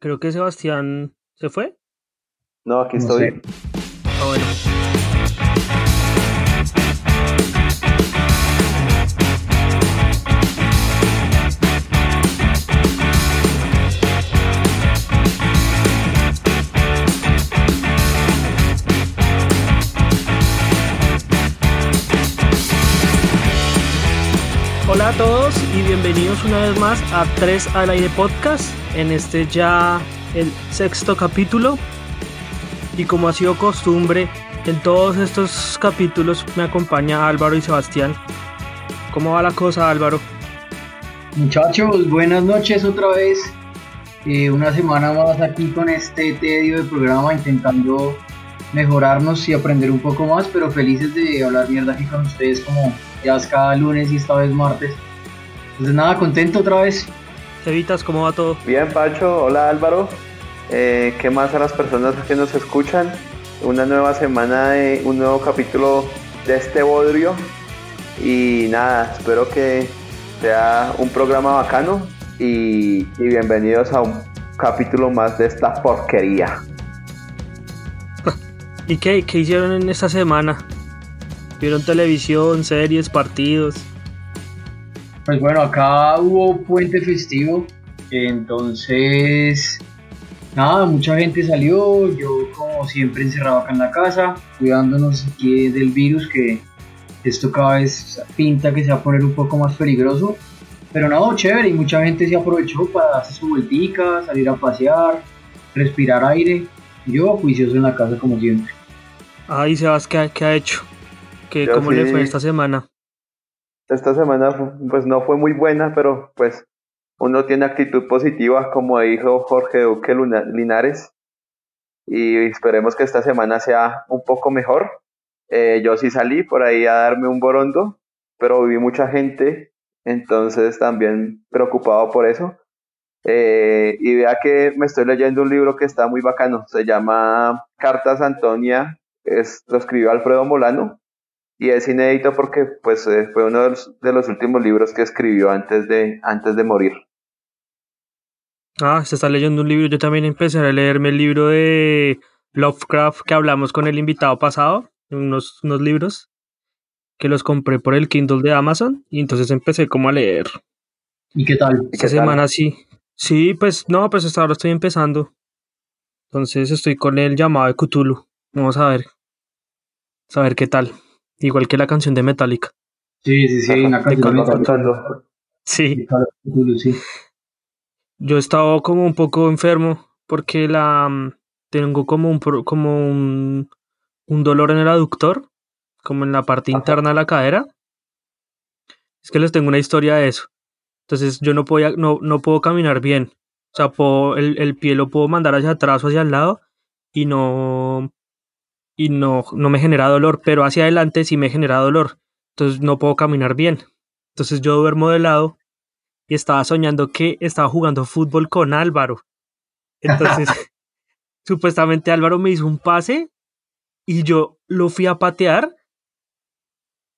Creo que Sebastián se fue. No, aquí estoy. Ah, bueno. Bienvenidos una vez más a 3 al aire podcast en este ya el sexto capítulo y como ha sido costumbre en todos estos capítulos me acompaña Álvaro y Sebastián. ¿Cómo va la cosa Álvaro? Muchachos, buenas noches otra vez. Eh, una semana más aquí con este tedio de programa intentando mejorarnos y aprender un poco más, pero felices de hablar mierda aquí con ustedes como ya es cada lunes y esta vez martes. Entonces nada, contento otra vez. Cevitas, ¿cómo va todo? Bien, Pacho. Hola, Álvaro. Eh, ¿Qué más a las personas que nos escuchan? Una nueva semana de un nuevo capítulo de este bodrio. Y nada, espero que sea un programa bacano y, y bienvenidos a un capítulo más de esta porquería. ¿Y qué, qué hicieron en esta semana? ¿Vieron televisión, series, partidos? Pues bueno, acá hubo puente festivo, entonces nada, mucha gente salió, yo como siempre encerrado acá en la casa, cuidándonos aquí del virus que esto cada vez pinta que se va a poner un poco más peligroso. Pero nada, chévere, y mucha gente se aprovechó para hacer su vueltica, salir a pasear, respirar aire. Yo juicioso en la casa como siempre. Ay, Sebas, ¿qué, qué ha hecho? ¿Qué, Yo ¿Cómo le fue esta semana? Esta semana pues no fue muy buena, pero pues uno tiene actitud positiva, como dijo Jorge Duque Luna- Linares, y esperemos que esta semana sea un poco mejor. Eh, yo sí salí por ahí a darme un borondo, pero vi mucha gente, entonces también preocupado por eso. Eh, y vea que me estoy leyendo un libro que está muy bacano, se llama Cartas Antonia, es, lo escribió Alfredo Molano, y es inédito porque pues eh, fue uno de los, de los últimos libros que escribió antes de, antes de morir. Ah, se está leyendo un libro. Yo también empecé a leerme el libro de Lovecraft que hablamos con el invitado pasado, unos, unos libros que los compré por el Kindle de Amazon y entonces empecé como a leer. ¿Y qué tal? ¿Y Esta qué tal? semana sí. Sí, pues no, pues hasta ahora estoy empezando. Entonces estoy con el llamado de Cthulhu. Vamos a ver. A ver qué tal. Igual que la canción de Metallica. Sí, sí, sí, una Te canción de tanto. Sí. sí. Yo he estado como un poco enfermo porque la mm, tengo como un como un, un dolor en el aductor, como en la parte Ajá. interna de la cadera. Es que les tengo una historia de eso. Entonces yo no podía, no, no puedo caminar bien. O sea, puedo- el, el pie lo puedo mandar hacia atrás o hacia el lado y no y no, no me genera dolor, pero hacia adelante sí me genera dolor. Entonces no puedo caminar bien. Entonces yo duermo de lado y estaba soñando que estaba jugando fútbol con Álvaro. Entonces, supuestamente Álvaro me hizo un pase y yo lo fui a patear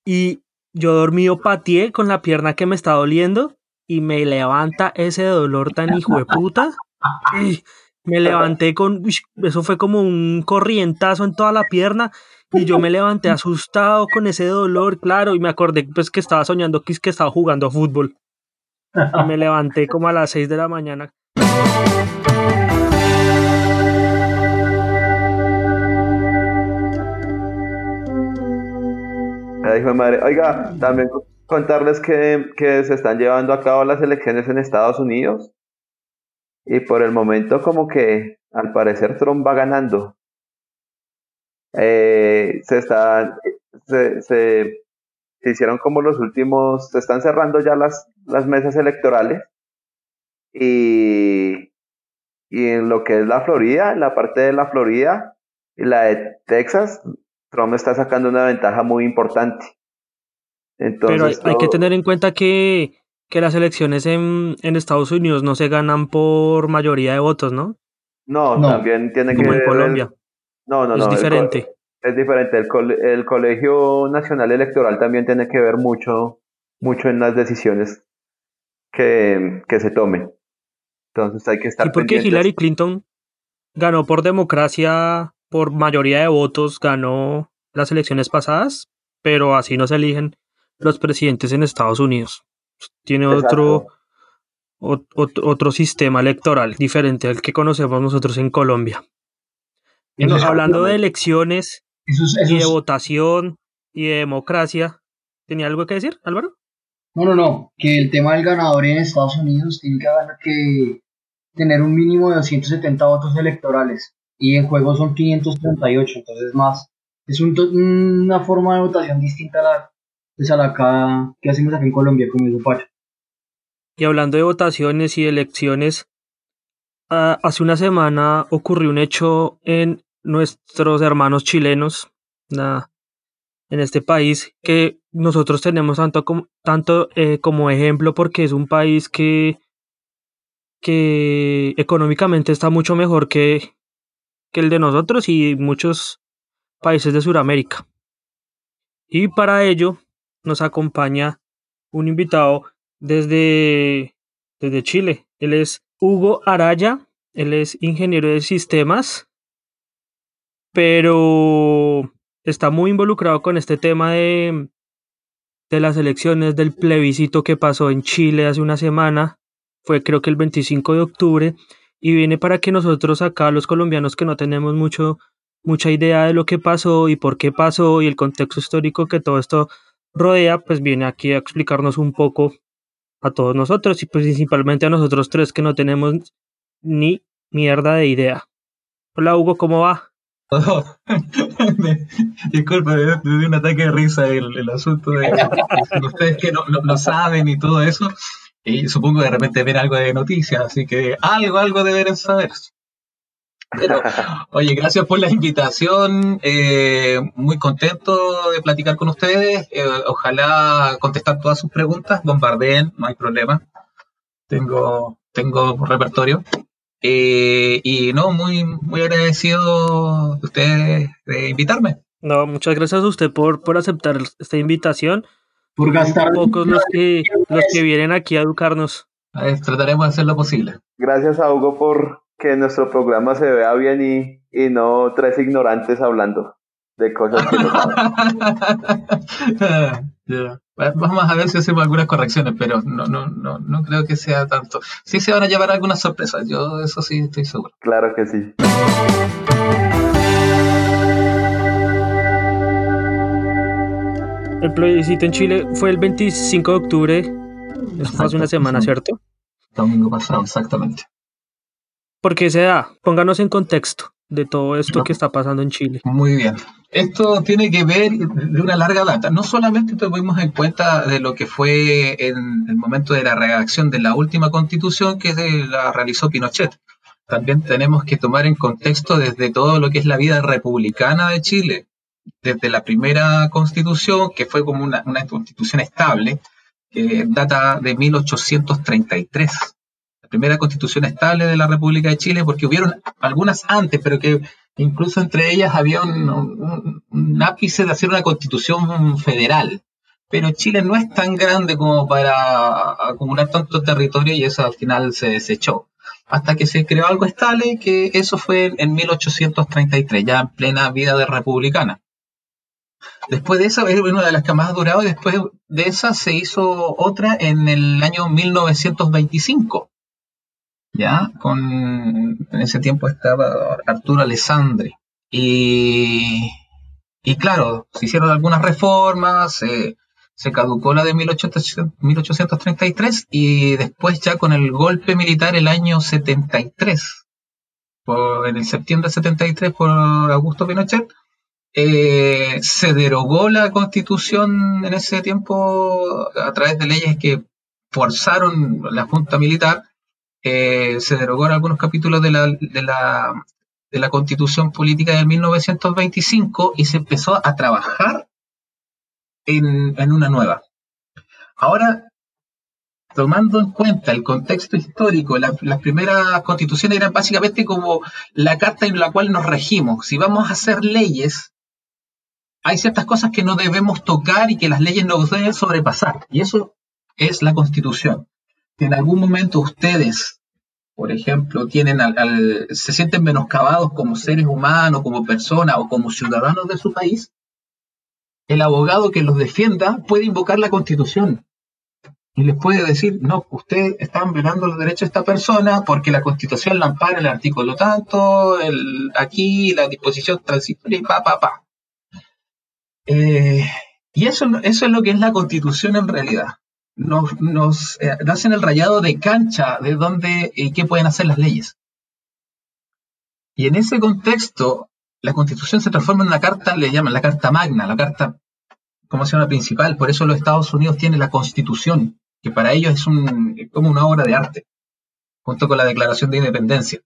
y yo dormido pateé con la pierna que me está doliendo y me levanta ese dolor tan hijo de puta. Y me levanté con, eso fue como un corrientazo en toda la pierna y yo me levanté asustado con ese dolor, claro, y me acordé pues que estaba soñando que, que estaba jugando fútbol. Y me levanté como a las 6 de la mañana. Ay, madre. Oiga, también co- contarles que, que se están llevando a cabo las elecciones en Estados Unidos. Y por el momento como que al parecer Trump va ganando. Eh, se están, se, se, se hicieron como los últimos, se están cerrando ya las, las mesas electorales. Y, y en lo que es la Florida, en la parte de la Florida y la de Texas, Trump está sacando una ventaja muy importante. Entonces, Pero hay, hay que todo- tener en cuenta que, que las elecciones en, en Estados Unidos no se ganan por mayoría de votos, ¿no? No, No. también tiene que Como en Colombia. No, no, es no. el co- diferente. es diferente. El, cole- el Colegio Nacional Electoral también tiene que ver mucho, mucho en las decisiones que, que se tomen. Entonces hay que estar ¿Y por qué Hillary Clinton ganó por democracia, por mayoría de votos, ganó las elecciones pasadas, pero así no se eligen los presidentes en Estados Unidos? Tiene otro, otro, sistema electoral diferente al que conocemos nosotros en Colombia. hablando de elecciones y de votación y de democracia, ¿tenía algo que decir, Álvaro? No, no, no, que el tema del ganador en Estados Unidos tiene que, tener un mínimo de 270 votos electorales y en juego son 538, entonces más. Es una forma de votación distinta a la, pues a la que hacemos aquí en Colombia, como dijo Pacho. Y hablando de votaciones y elecciones, ah, hace una semana ocurrió un hecho en nuestros hermanos chilenos, en este país, que nosotros tenemos tanto como, tanto, eh, como ejemplo porque es un país que, que económicamente está mucho mejor que, que el de nosotros y muchos países de Sudamérica. Y para ello nos acompaña un invitado desde, desde Chile. Él es Hugo Araya, él es ingeniero de sistemas, pero está muy involucrado con este tema de, de las elecciones, del plebiscito que pasó en Chile hace una semana, fue creo que el 25 de octubre, y viene para que nosotros acá, los colombianos que no tenemos mucho, mucha idea de lo que pasó y por qué pasó y el contexto histórico que todo esto rodea, pues viene aquí a explicarnos un poco a todos nosotros y pues, principalmente a nosotros tres que no tenemos ni mierda de idea. Hola Hugo, ¿cómo va? Disculpe, me dio un ataque de risa el, el asunto de, ustedes que no, no, saben y todo eso. Y supongo de repente ver algo de noticias, así que algo, algo deberán saber. Pero, oye, gracias por la invitación. Eh, muy contento de platicar con ustedes. Eh, ojalá contestar todas sus preguntas. Bombardeen, no hay problema. Tengo, tengo repertorio. Eh, y no, muy, muy agradecido de ustedes de invitarme. No, muchas gracias a usted por, por aceptar esta invitación. Por gastar. Pocos los que, los que vienen aquí a educarnos. trataremos de hacer lo posible. Gracias a Hugo por que nuestro programa se vea bien y, y no tres ignorantes hablando de cosas que no saben. Vamos a ver si hacemos algunas correcciones, pero no, no, no, no creo que sea tanto. Sí se van a llevar algunas sorpresas, yo eso sí estoy seguro. Claro que sí. El plebiscito en Chile fue el 25 de octubre, hace una semana, ¿cierto? Domingo pasado, exactamente. ¿Por qué se da? Pónganos en contexto de todo esto que está pasando en Chile. Muy bien. Esto tiene que ver de una larga data. No solamente tuvimos en cuenta de lo que fue en el momento de la redacción de la última constitución que la realizó Pinochet. También tenemos que tomar en contexto desde todo lo que es la vida republicana de Chile, desde la primera constitución, que fue como una, una constitución estable, que data de 1833 primera constitución estable de la República de Chile, porque hubieron algunas antes, pero que incluso entre ellas había un, ápice de hacer una constitución federal. Pero Chile no es tan grande como para acumular tanto territorio y eso al final se desechó. Hasta que se creó algo estable, que eso fue en 1833, ya en plena vida de republicana. Después de esa, es una de las que más ha durado, y después de esa se hizo otra en el año 1925, ¿ya? Con, en ese tiempo estaba Arturo Alessandri. Y, y claro, se hicieron algunas reformas, se caducó la de 1833 y después ya con el golpe militar el año 73, por, en el septiembre de 73 por Augusto Pinochet, eh, se derogó la constitución en ese tiempo a través de leyes que forzaron la Junta Militar eh, se derogó en algunos capítulos de la, de la, de la Constitución Política de 1925 y se empezó a trabajar en, en una nueva. Ahora, tomando en cuenta el contexto histórico, las primeras constituciones eran básicamente como la carta en la cual nos regimos. Si vamos a hacer leyes, hay ciertas cosas que no debemos tocar y que las leyes no deben sobrepasar. Y eso es la constitución en algún momento ustedes por ejemplo, tienen al, se sienten menoscabados como seres humanos, como personas o como ciudadanos de su país, el abogado que los defienda puede invocar la constitución y les puede decir, no, ustedes están violando los derechos de esta persona porque la constitución la ampara el artículo tanto, el, aquí la disposición transitoria y pa, pa, pa. Eh, y eso, eso es lo que es la constitución en realidad. Nos, nos eh, hacen el rayado de cancha de dónde y qué pueden hacer las leyes. Y en ese contexto, la constitución se transforma en una carta, le llaman la carta magna, la carta, como se llama, principal. Por eso los Estados Unidos tienen la constitución, que para ellos es, un, como una obra de arte, junto con la Declaración de Independencia.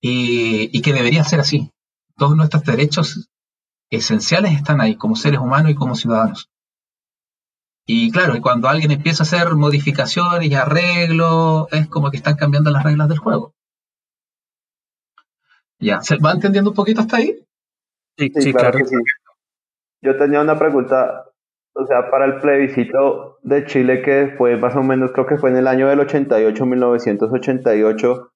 Y, y que debería ser así. Todos nuestros derechos esenciales están ahí, como seres humanos y como ciudadanos. Y claro, y cuando alguien empieza a hacer modificaciones y arreglos, es como que están cambiando las reglas del juego. Ya, ¿se va entendiendo un poquito hasta ahí? Sí, sí, claro. Que sí. Yo tenía una pregunta, o sea, para el plebiscito de Chile que fue más o menos, creo que fue en el año del 88, 1988,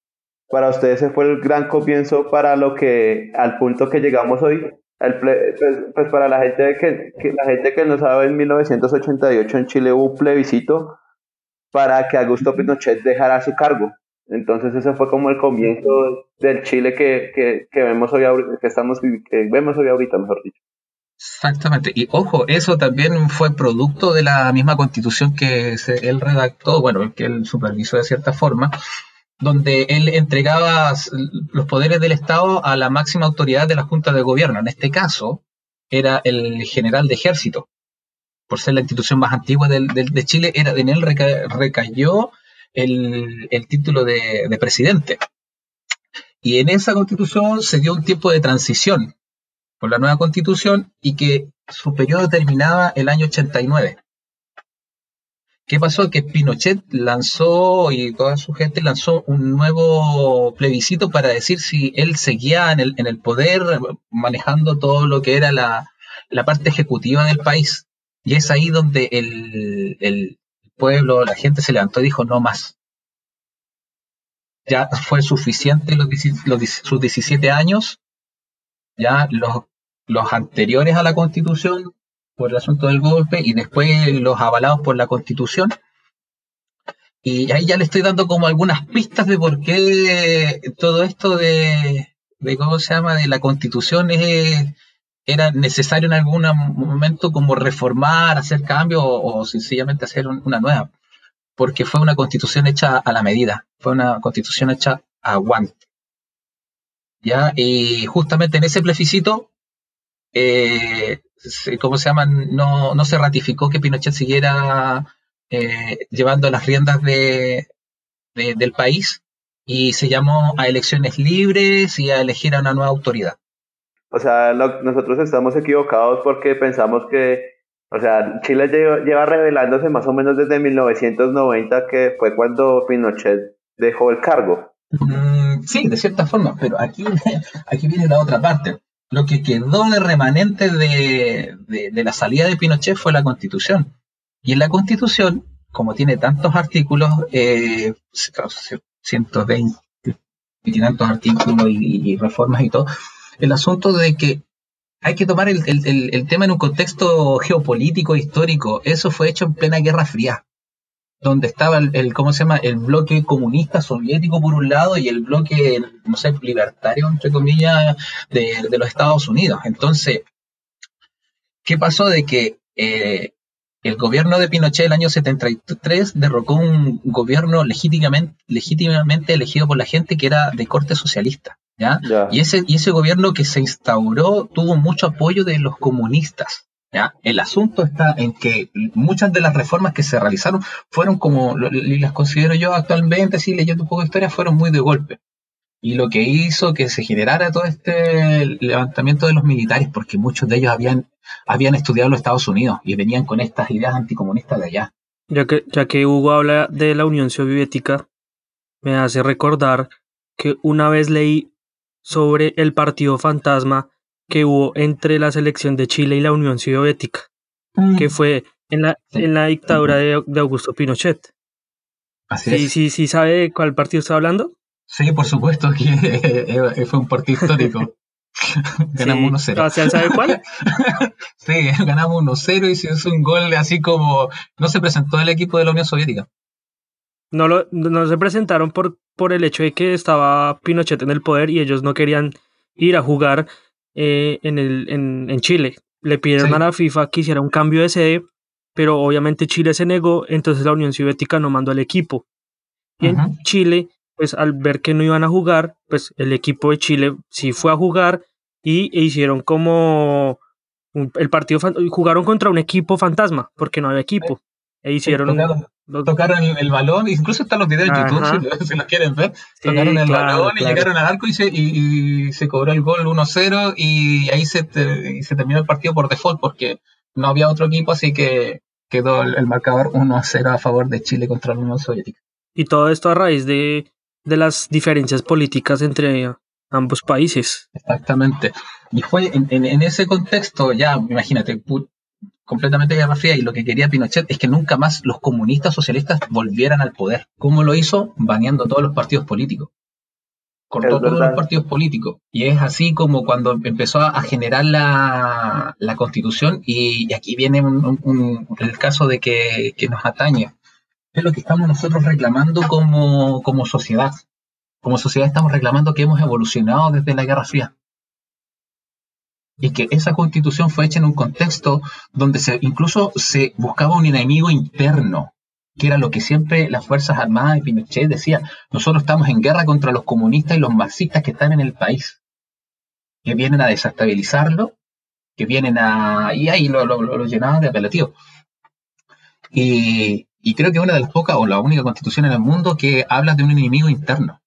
para ustedes ese fue el gran comienzo para lo que, al punto que llegamos hoy. El pues, pues, para la gente que, que, la gente que no sabe, en 1988 en Chile hubo un plebiscito para que Augusto Pinochet dejara su cargo. Entonces ese fue como el comienzo del Chile que, que, que vemos hoy que estamos que vemos hoy ahorita, mejor dicho. Exactamente. Y ojo, eso también fue producto de la misma constitución que se, él redactó, bueno, que él supervisó de cierta forma, donde él entregaba los poderes del Estado a la máxima autoridad de la Junta de Gobierno. En este caso, era el general de ejército. Por ser la institución más antigua de Chile, era, en él recayó el, título de, de presidente. Y en esa constitución se dio un tiempo de transición por la nueva constitución y que su periodo terminaba el año 89. ¿Qué pasó? Que Pinochet lanzó, y toda su gente lanzó un nuevo plebiscito para decir si él seguía en el, en el poder, manejando todo lo que era la, la, parte ejecutiva del país. Y es ahí donde el, el pueblo, la gente se levantó y dijo no más. Ya fue suficiente los, los, sus 17 años, ya los, los anteriores a la constitución por el asunto del golpe y después los avalados por la constitución. Y ahí ya le estoy dando como algunas pistas de por qué todo esto de, de ¿cómo se llama?, de la constitución es, era necesario en algún momento como reformar, hacer cambios o, sencillamente hacer una nueva. Porque fue una constitución hecha a la medida, fue una constitución hecha a guante. ¿Ya? Y justamente en ese plebiscito eh, ¿cómo se llama? No, no se ratificó que Pinochet siguiera eh, llevando las riendas de, del país y se llamó a elecciones libres y a elegir a una nueva autoridad. O sea, nosotros estamos equivocados porque pensamos que, o sea, Chile lleva, revelándose más o menos desde 1990, que fue cuando Pinochet dejó el cargo. Mm, sí, de cierta forma, pero aquí, aquí viene la otra parte lo que quedó de remanente de, la salida de Pinochet fue la constitución. Y en la constitución, como tiene tantos artículos, eh, 120 y tantos artículos y, reformas y todo, el asunto de que hay que tomar el, el, tema en un contexto geopolítico, histórico, eso fue hecho en plena Guerra Fría donde estaba el, ¿cómo se llama? El bloque comunista soviético por un lado y el bloque, no sé, libertario, entre comillas, de, los Estados Unidos. Entonces, ¿qué pasó de que eh, el gobierno de Pinochet el año 73 derrocó un gobierno legítimamente, legítimamente elegido por la gente que era de corte socialista? ¿ya? Y, ese, y ese gobierno que se instauró tuvo mucho apoyo de los comunistas. El asunto está en que muchas de las reformas que se realizaron fueron como, y las considero yo actualmente, sí, leyendo un poco de historia, fueron muy de golpe. Y lo que hizo que se generara todo este levantamiento de los militares, porque muchos de ellos habían, habían estudiado los Estados Unidos y venían con estas ideas anticomunistas de allá. Ya que, ya que Hugo habla de la Unión Soviética, me hace recordar que una vez leí sobre el Partido Fantasma que hubo entre la selección de Chile y la Unión Soviética, que mm. fue en la, en la dictadura de, Augusto Pinochet. Así sí, sí, sí, ¿sabe cuál partido está hablando? Sí, por supuesto que fue un partido histórico. ganamos 1-0. ¿Sabe cuál? sí, ganamos 1-0 y se hizo un gol así como no se presentó el equipo de la Unión Soviética. No, lo, no se presentaron por, por el hecho de que estaba Pinochet en el poder y ellos no querían ir a jugar eh, en, el, en, en, Chile. Le pidieron a la FIFA que hiciera un cambio de sede, pero obviamente Chile se negó, entonces la Unión Soviética no mandó al equipo. Y en Chile, pues al ver que no iban a jugar, pues el equipo de Chile sí fue a jugar y e hicieron como el partido jugaron contra un equipo fantasma porque no había equipo e hicieron tocaron, el, balón incluso están los videos de YouTube si, los quieren ver tocaron el balón y llegaron al arco y se, y, se cobró el gol 1-0 y ahí se, se terminó el partido por default porque no había otro equipo así que quedó el, marcador 1-0 a favor de Chile contra la Unión Soviética y todo esto a raíz de, de las diferencias políticas entre ambos países. Exactamente. Y fue en, ese contexto, ya imagínate, completamente guerra fría y lo que quería Pinochet es que nunca más los comunistas socialistas volvieran al poder. ¿Cómo lo hizo? Baneando todos los partidos políticos. Cortó todos los partidos políticos. Y es así como cuando empezó a, generar la, constitución y, aquí viene el caso de que, nos atañe. Es lo que estamos nosotros reclamando como, como sociedad como sociedad estamos reclamando que hemos evolucionado desde la Guerra Fría. Y que esa constitución fue hecha en un contexto donde se, incluso se buscaba un enemigo interno, que era lo que siempre las Fuerzas Armadas y Pinochet decían. Nosotros estamos en guerra contra los comunistas y los marxistas que están en el país, que vienen a desestabilizarlo, que vienen a... y ahí lo, llenaban de apelativo. Y, y creo que una de las pocas o la única constitución en el mundo que habla de un enemigo interno.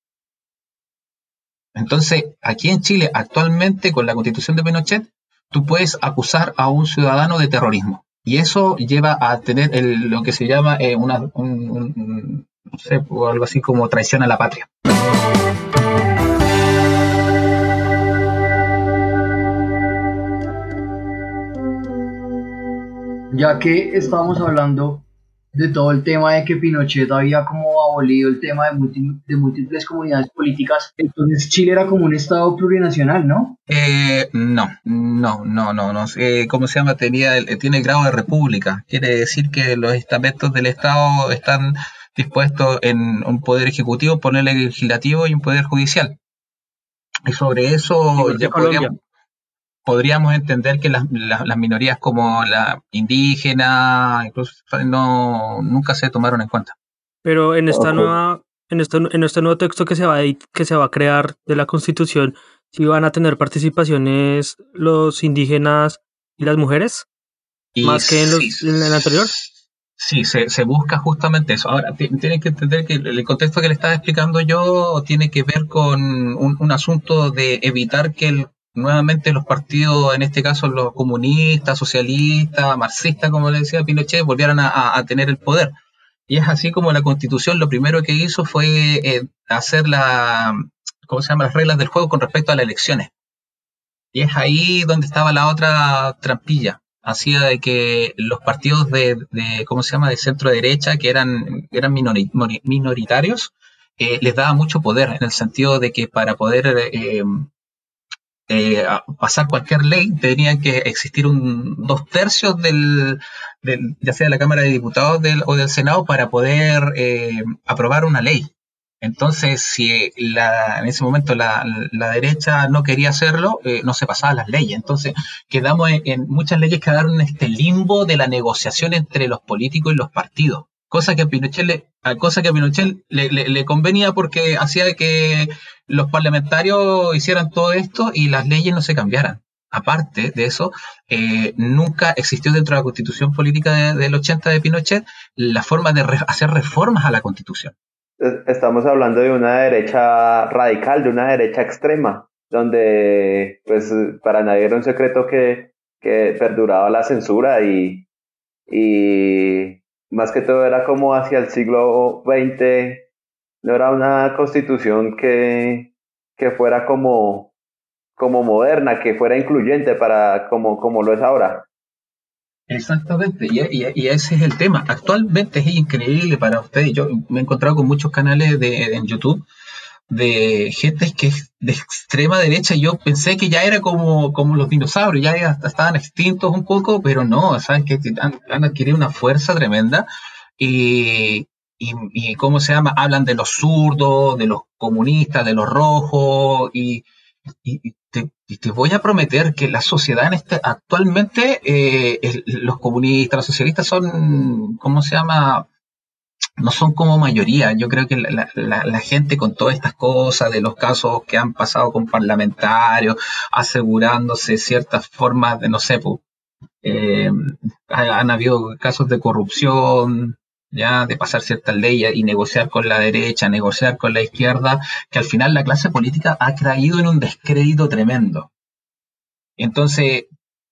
Entonces, aquí en Chile, actualmente, con la constitución de Pinochet, tú puedes acusar a un ciudadano de terrorismo. Y eso lleva a tener lo que se llama eh, una, no sé, algo así como traición a la patria. Ya que estamos hablando de todo el tema de que Pinochet había como abolido el tema de, de múltiples comunidades políticas, entonces Chile era como un estado plurinacional, ¿no? Eh, no, no, no, no, no. Eh, ¿Cómo se llama? Tenía, tiene el grado de república. Quiere decir que los estamentos del estado están dispuestos en un poder ejecutivo, poner legislativo y un poder judicial. Y sobre eso ya podríamos, podríamos entender que las, las, minorías como la indígena, incluso no, nunca se tomaron en cuenta. Pero en esta nueva, en este, en este nuevo texto que se va a, que se va a crear de la constitución, ¿sí van a tener participaciones los indígenas y las mujeres? más que en, los, en el anterior. Sí, se, se, busca justamente eso. Ahora, tienen que entender que el contexto que le estaba explicando yo tiene que ver con un, un asunto de evitar que el nuevamente los partidos, en este caso los comunistas, socialistas, marxistas, como le decía Pinochet, volvieran a, tener el poder. Y es así como la constitución lo primero que hizo fue eh, hacer las reglas del juego con respecto a las elecciones. Y es ahí donde estaba la otra trampilla. Hacía de que los partidos de, ¿cómo se llama?, de centro derecha, que eran, eran minoritarios, eh, les daba mucho poder, en el sentido de que para poder eh, eh, pasar cualquier ley, tenía que existir un dos tercios del, ya sea de la Cámara de Diputados o del Senado para poder eh, aprobar una ley. Entonces, si la, en ese momento la, derecha no quería hacerlo, eh, no se pasaban las leyes. Entonces, quedamos en, en, muchas leyes quedaron en este limbo de la negociación entre los políticos y los partidos cosa que a Pinochet le, cosa que a Pinochet le, le, convenía porque hacía que los parlamentarios hicieran todo esto y las leyes no se cambiaran. Aparte de eso, eh, nunca existió dentro de la constitución política del 80 de Pinochet la forma de hacer reformas a la constitución. Estamos hablando de una derecha radical, de una derecha extrema, donde pues para nadie era un secreto que, que perduraba la censura y, y más que todo era como hacia el siglo XX, no era una constitución que, que fuera como, como moderna, que fuera incluyente para como, como lo es ahora. Exactamente, y, ese es el tema. Actualmente es increíble para ustedes. Yo me he encontrado con muchos canales de, en YouTube de gente que es de extrema derecha. Yo pensé que ya era como, como los dinosaurios, ya estaban extintos un poco, pero no, saben que han, adquirido una fuerza tremenda. Y, y, ¿cómo se llama? Hablan de los zurdos, de los comunistas, de los rojos, y, y te, te, voy a prometer que la sociedad en este, actualmente, eh, los comunistas, los socialistas son, ¿cómo se llama? No son como mayoría. Yo creo que la, gente con todas estas cosas, de los casos que han pasado con parlamentarios, asegurándose ciertas formas de, no sé, pues, han habido casos de corrupción, ya de pasar ciertas leyes y negociar con la derecha, negociar con la izquierda, que al final la clase política ha caído en un descrédito tremendo. Entonces,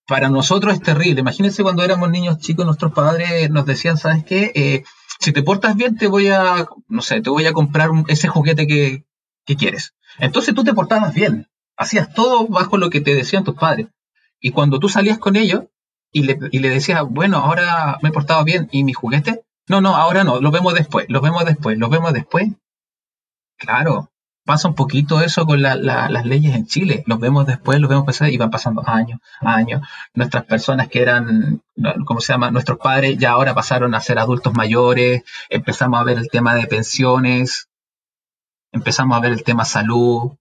para nosotros es terrible. Imagínense cuando éramos niños chicos, nuestros padres nos decían, ¿sabes qué? Eh, si te portas bien, te voy a, no sé, te voy a comprar ese juguete que, que quieres. Entonces tú te portabas bien, hacías todo bajo lo que te decían tus padres. Y cuando tú salías con ellos y le, y le decías, bueno, ahora me he portado bien y mi juguete, no, no, ahora no, lo vemos después, lo vemos después, lo vemos después. Claro, pasa un poquito eso con las leyes en Chile. Los vemos después, los vemos pasar y van pasando años, años. Nuestras personas que eran, ¿cómo se llama? Nuestros padres ya ahora pasaron a ser adultos mayores, empezamos a ver el tema de pensiones, empezamos a ver el tema salud,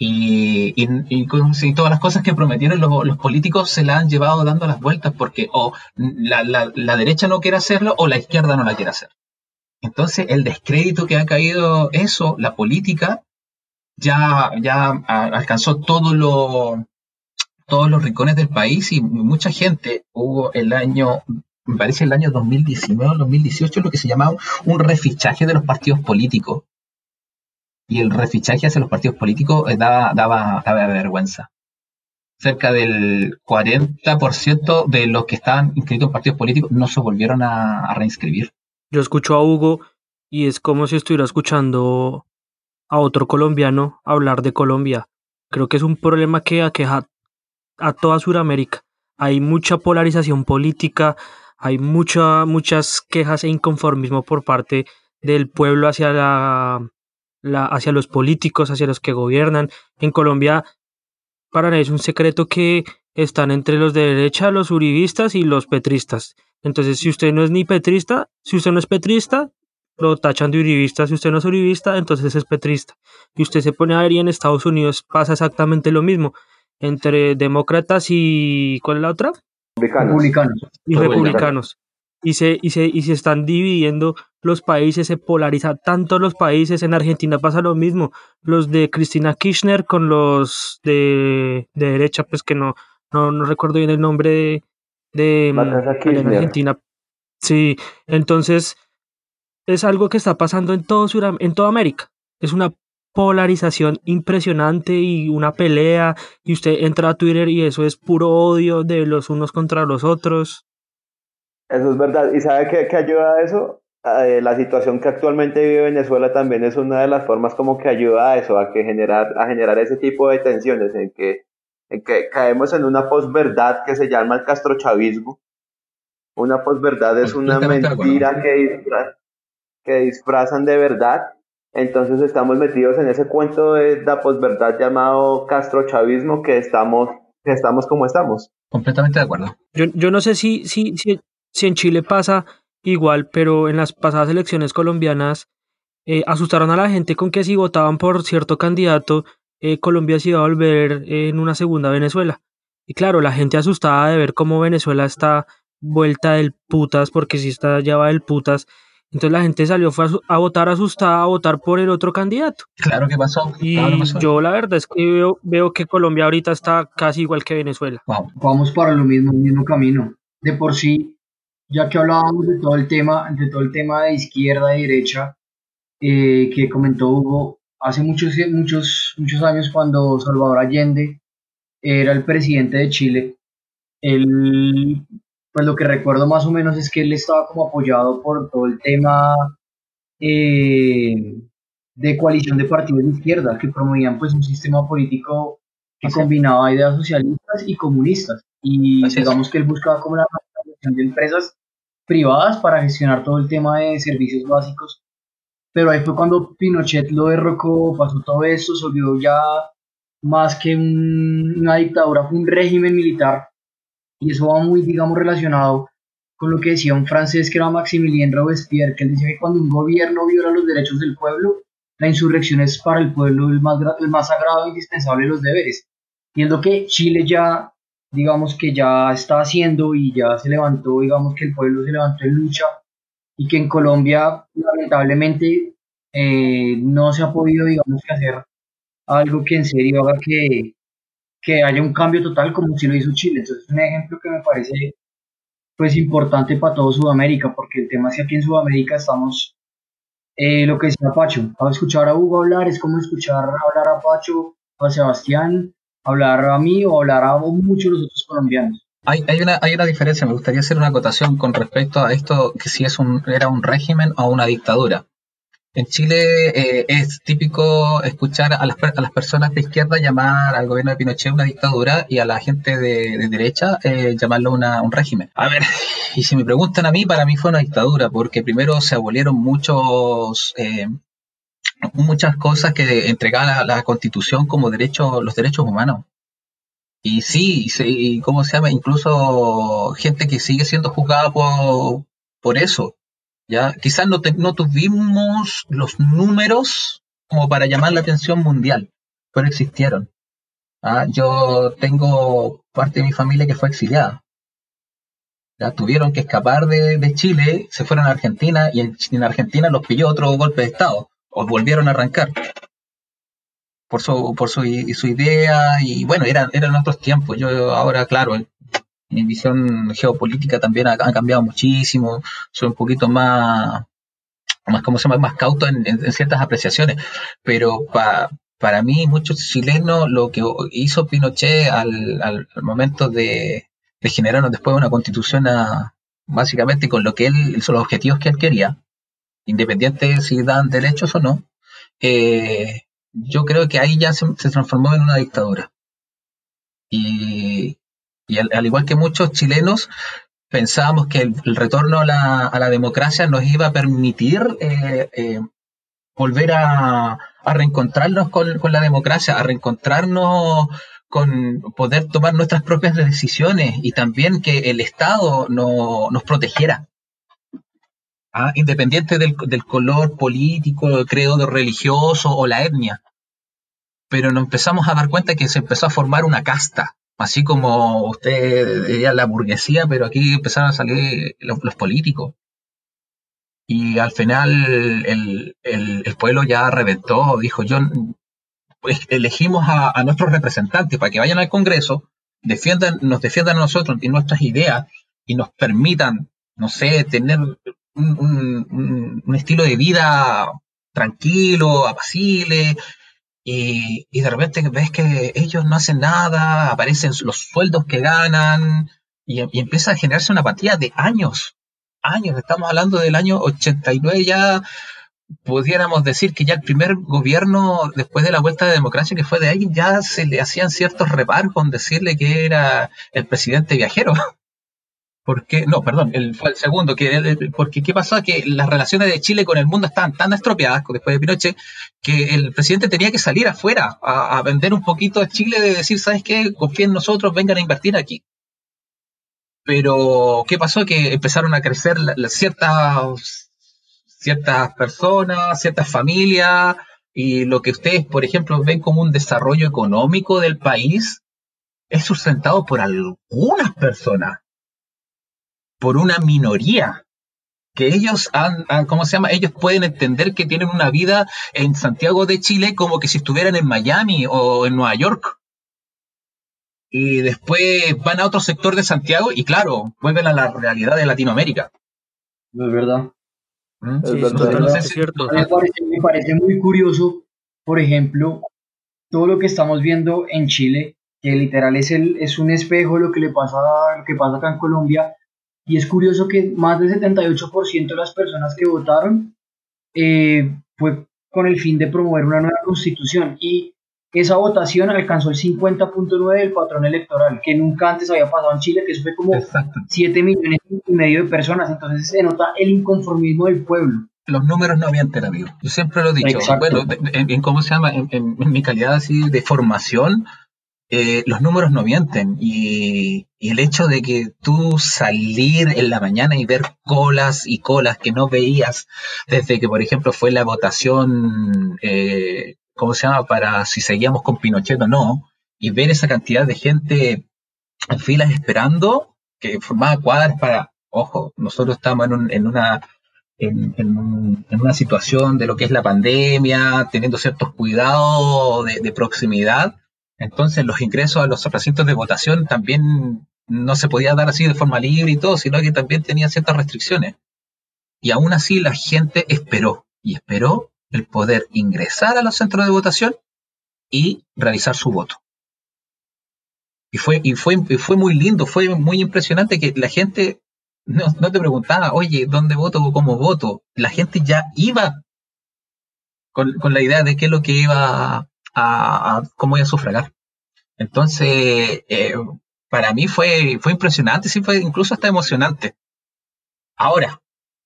y, y, todas las cosas que prometieron los, políticos se la han llevado dando las vueltas porque o la, la, derecha no quiere hacerlo o la izquierda no la quiere hacer. Entonces el descrédito que ha caído eso, la política, ya, ya alcanzó todo lo, todos los rincones del país y mucha gente hubo el año, me parece el año 2019 o 2018, lo que se llamaba un refichaje de los partidos políticos y el refichaje hacia los partidos políticos eh, daba, daba, daba vergüenza. Cerca del 40% de los que estaban inscritos en partidos políticos no se volvieron a, reinscribir. Yo escucho a Hugo y es como si estuviera escuchando a otro colombiano hablar de Colombia. Creo que es un problema que aqueja a toda Sudamérica. Hay mucha polarización política, hay mucha, muchas quejas e inconformismo por parte del pueblo hacia la, hacia los políticos, hacia los que gobiernan. En Colombia, para nadie es un secreto que están entre los de derecha, los uribistas y los petristas. Entonces, si usted no es ni petrista, si usted no es petrista, lo tachan de uribista. Si usted no es uribista, entonces es petrista. Y usted se pone a ver y en Estados Unidos pasa exactamente lo mismo. Entre demócratas y... ¿Cuál es la otra? Republicanos. Y republicanos y se, y se, y se están dividiendo los países, se polariza tanto los países, en Argentina pasa lo mismo, los de Cristina Kirchner con los de, de derecha, pues que no, no, no recuerdo bien el nombre de, de, mm, Argentina. Sí, entonces es algo que está pasando en, todo en toda América, es una polarización impresionante y una pelea y usted entra a Twitter y eso es puro odio de los unos contra los otros. Eso es verdad. ¿Y sabe qué, qué ayuda a eso? Eh, la situación que actualmente vive Venezuela también es una de las formas como que ayuda a eso, a que generar, a generar ese tipo de tensiones, en que, que caemos en una posverdad que se llama el castrochavismo. Una posverdad es una mentira que, que disfrazan de verdad. Entonces estamos metidos en ese cuento de la posverdad llamado castrochavismo que estamos, que estamos como estamos. Completamente de acuerdo. Yo, yo no sé si, si, si, si en Chile pasa igual, pero en las pasadas elecciones colombianas eh, asustaron a la gente con que si votaban por cierto candidato, eh, Colombia se iba a volver en una segunda Venezuela. Y claro, la gente asustada de ver cómo Venezuela está vuelta del putas, porque si está ya va del putas. Entonces la gente salió fue a, votar asustada, a votar por el otro candidato. Claro que pasó. Y yo la verdad es que veo, que Colombia ahorita está casi igual que Venezuela. Vamos para lo mismo, el mismo camino. De por sí, ya que hablábamos de todo el tema, de todo el tema de izquierda y derecha, eh, que comentó Hugo, hace muchos, muchos, muchos años cuando Salvador Allende era el presidente de Chile, él, pues lo que recuerdo más o menos es que él estaba como apoyado por todo el tema eh, de coalición de partidos de izquierda que promovían pues un sistema político que combinaba ideas socialistas y comunistas. Y digamos que él buscaba como la de empresas privadas para gestionar todo el tema de servicios básicos. Pero ahí fue cuando Pinochet lo derrocó, pasó todo esto, se volvió ya más que una dictadura, fue un régimen militar. Y eso va muy, digamos, relacionado con lo que decía un francés que era Maximilien Robespierre, que él decía que cuando un gobierno viola los derechos del pueblo, la insurrección es para el pueblo el más, el más sagrado e indispensable de los deberes. Y es lo que Chile ya digamos que ya está haciendo y ya se levantó, digamos que el pueblo se levantó en lucha y que en Colombia lamentablemente eh, no se ha podido, digamos hacer algo que en serio haga que, que haya un cambio total como si lo hizo Chile. Entonces es un ejemplo que me parece pues importante para todo Sudamérica, porque el tema es que aquí en Sudamérica estamos, eh, lo que decía Pacho, a escuchar a Hugo hablar es como escuchar hablar a Pacho, a Sebastián, hablar a mí o hablar a muchos de los otros colombianos. Hay, hay, una, hay una diferencia, me gustaría hacer una acotación con respecto a esto, que si es un, era un régimen o una dictadura. En Chile eh, es típico escuchar a las, personas de izquierda llamar al gobierno de Pinochet una dictadura y a la gente de, derecha eh, llamarlo una, un régimen. A ver, y si me preguntan a mí, para mí fue una dictadura, porque primero se abolieron muchos eh, muchas cosas que entregaba la, Constitución como derecho, los derechos humanos. Y sí, sí, ¿cómo se llama? Incluso gente que sigue siendo juzgada por, por eso. ¿ya? Quizás no, no tuvimos los números como para llamar la atención mundial, pero existieron. ¿ah? Yo tengo parte de mi familia que fue exiliada. ¿ya? Tuvieron que escapar de, de Chile, se fueron a Argentina y en, en Argentina los pilló otro golpe de Estado o volvieron a arrancar por su, por su, su idea y bueno, eran, eran otros tiempos. Yo ahora, claro, mi visión geopolítica también ha, cambiado muchísimo, soy un poquito más, más ¿cómo se llama? Más cauto en, ciertas apreciaciones, pero para mí, muchos chilenos, lo que hizo Pinochet al, al, momento de, de generar después una constitución básicamente con lo que él, los objetivos que él quería, independiente si dan derechos o no, eh, yo creo que ahí ya se, transformó en una dictadura. Y, al, igual que muchos chilenos, pensábamos que el, retorno a la, democracia nos iba a permitir eh, eh, volver a, reencontrarnos con, la democracia, a reencontrarnos con poder tomar nuestras propias decisiones y también que el Estado no, nos protegiera. ¿Ah? independiente del, color político, credo religioso o la etnia. Pero nos empezamos a dar cuenta que se empezó a formar una casta, así como usted diría la burguesía, pero aquí empezaron a salir los, políticos. Y al final el, pueblo ya reventó, dijo, yo pues, elegimos a, a, nuestros representantes para que vayan al Congreso, defiendan, nos defiendan a nosotros y nuestras ideas y nos permitan, no sé, tener un, estilo de vida tranquilo, apacible, y, de repente ves que ellos no hacen nada, aparecen los sueldos que ganan, y, empieza a generarse una apatía de años, años, estamos hablando del año 89 ya, pudiéramos decir que ya el primer gobierno, después de la vuelta de democracia que fue de ahí, ya se le hacían ciertos reparos con decirle que era el presidente viajero. Porque, no, perdón, el, segundo, que, porque ¿qué pasó? Que las relaciones de Chile con el mundo estaban tan estropeadas después de Pinochet que el presidente tenía que salir afuera a, vender un poquito a Chile de decir, ¿sabes qué? Confíen en nosotros, vengan a invertir aquí. Pero, ¿qué pasó? Que empezaron a crecer ciertas, ciertas personas, ciertas familias, y lo que ustedes, por ejemplo, ven como un desarrollo económico del país es sustentado por algunas personas por una minoría que ellos han, ¿cómo se llama? Ellos pueden entender que tienen una vida en Santiago de Chile como que si estuvieran en Miami o en Nueva York. Y después van a otro sector de Santiago y claro, vuelven a la realidad de Latinoamérica. No es verdad. ¿Mm? es verdad. cierto. Me parece, me parece muy curioso, por ejemplo, todo lo que estamos viendo en Chile, que literal es, el, es un espejo lo que le pasa, lo que pasa acá en Colombia, y es curioso que más del 78% de las personas que votaron eh, fue con el fin de promover una nueva constitución. Y esa votación alcanzó el 50.9 del patrón electoral, que nunca antes había pasado en Chile, que eso fue como 7 millones y medio de personas. Entonces se nota el inconformismo del pueblo. Los números no habían terapido. Yo siempre lo he dicho. Bueno, en, cómo se llama, en, mi calidad así de formación, eh, los números no mienten. Y, el hecho de que tú salir en la mañana y ver colas y colas que no veías desde que, por ejemplo, fue la votación eh, ¿cómo se llama?, para si seguíamos con Pinochet o no, y ver esa cantidad de gente en filas esperando, que formaba cuadras para, ojo, nosotros estamos en, una en, una situación de lo que es la pandemia, teniendo ciertos cuidados de, proximidad, entonces los ingresos a los recintos de votación también no se podía dar así de forma libre y todo, sino que también tenía ciertas restricciones. Y aún así la gente esperó, y esperó el poder ingresar a los centros de votación y realizar su voto. Y fue, y fue, fue muy lindo, fue muy impresionante que la gente no, te preguntaba, oye, ¿dónde voto o cómo voto? La gente ya iba con, la idea de qué es lo que iba a, cómo iba a sufragar. Entonces, eh, para mí fue, fue impresionante, sí fue incluso hasta emocionante. Ahora,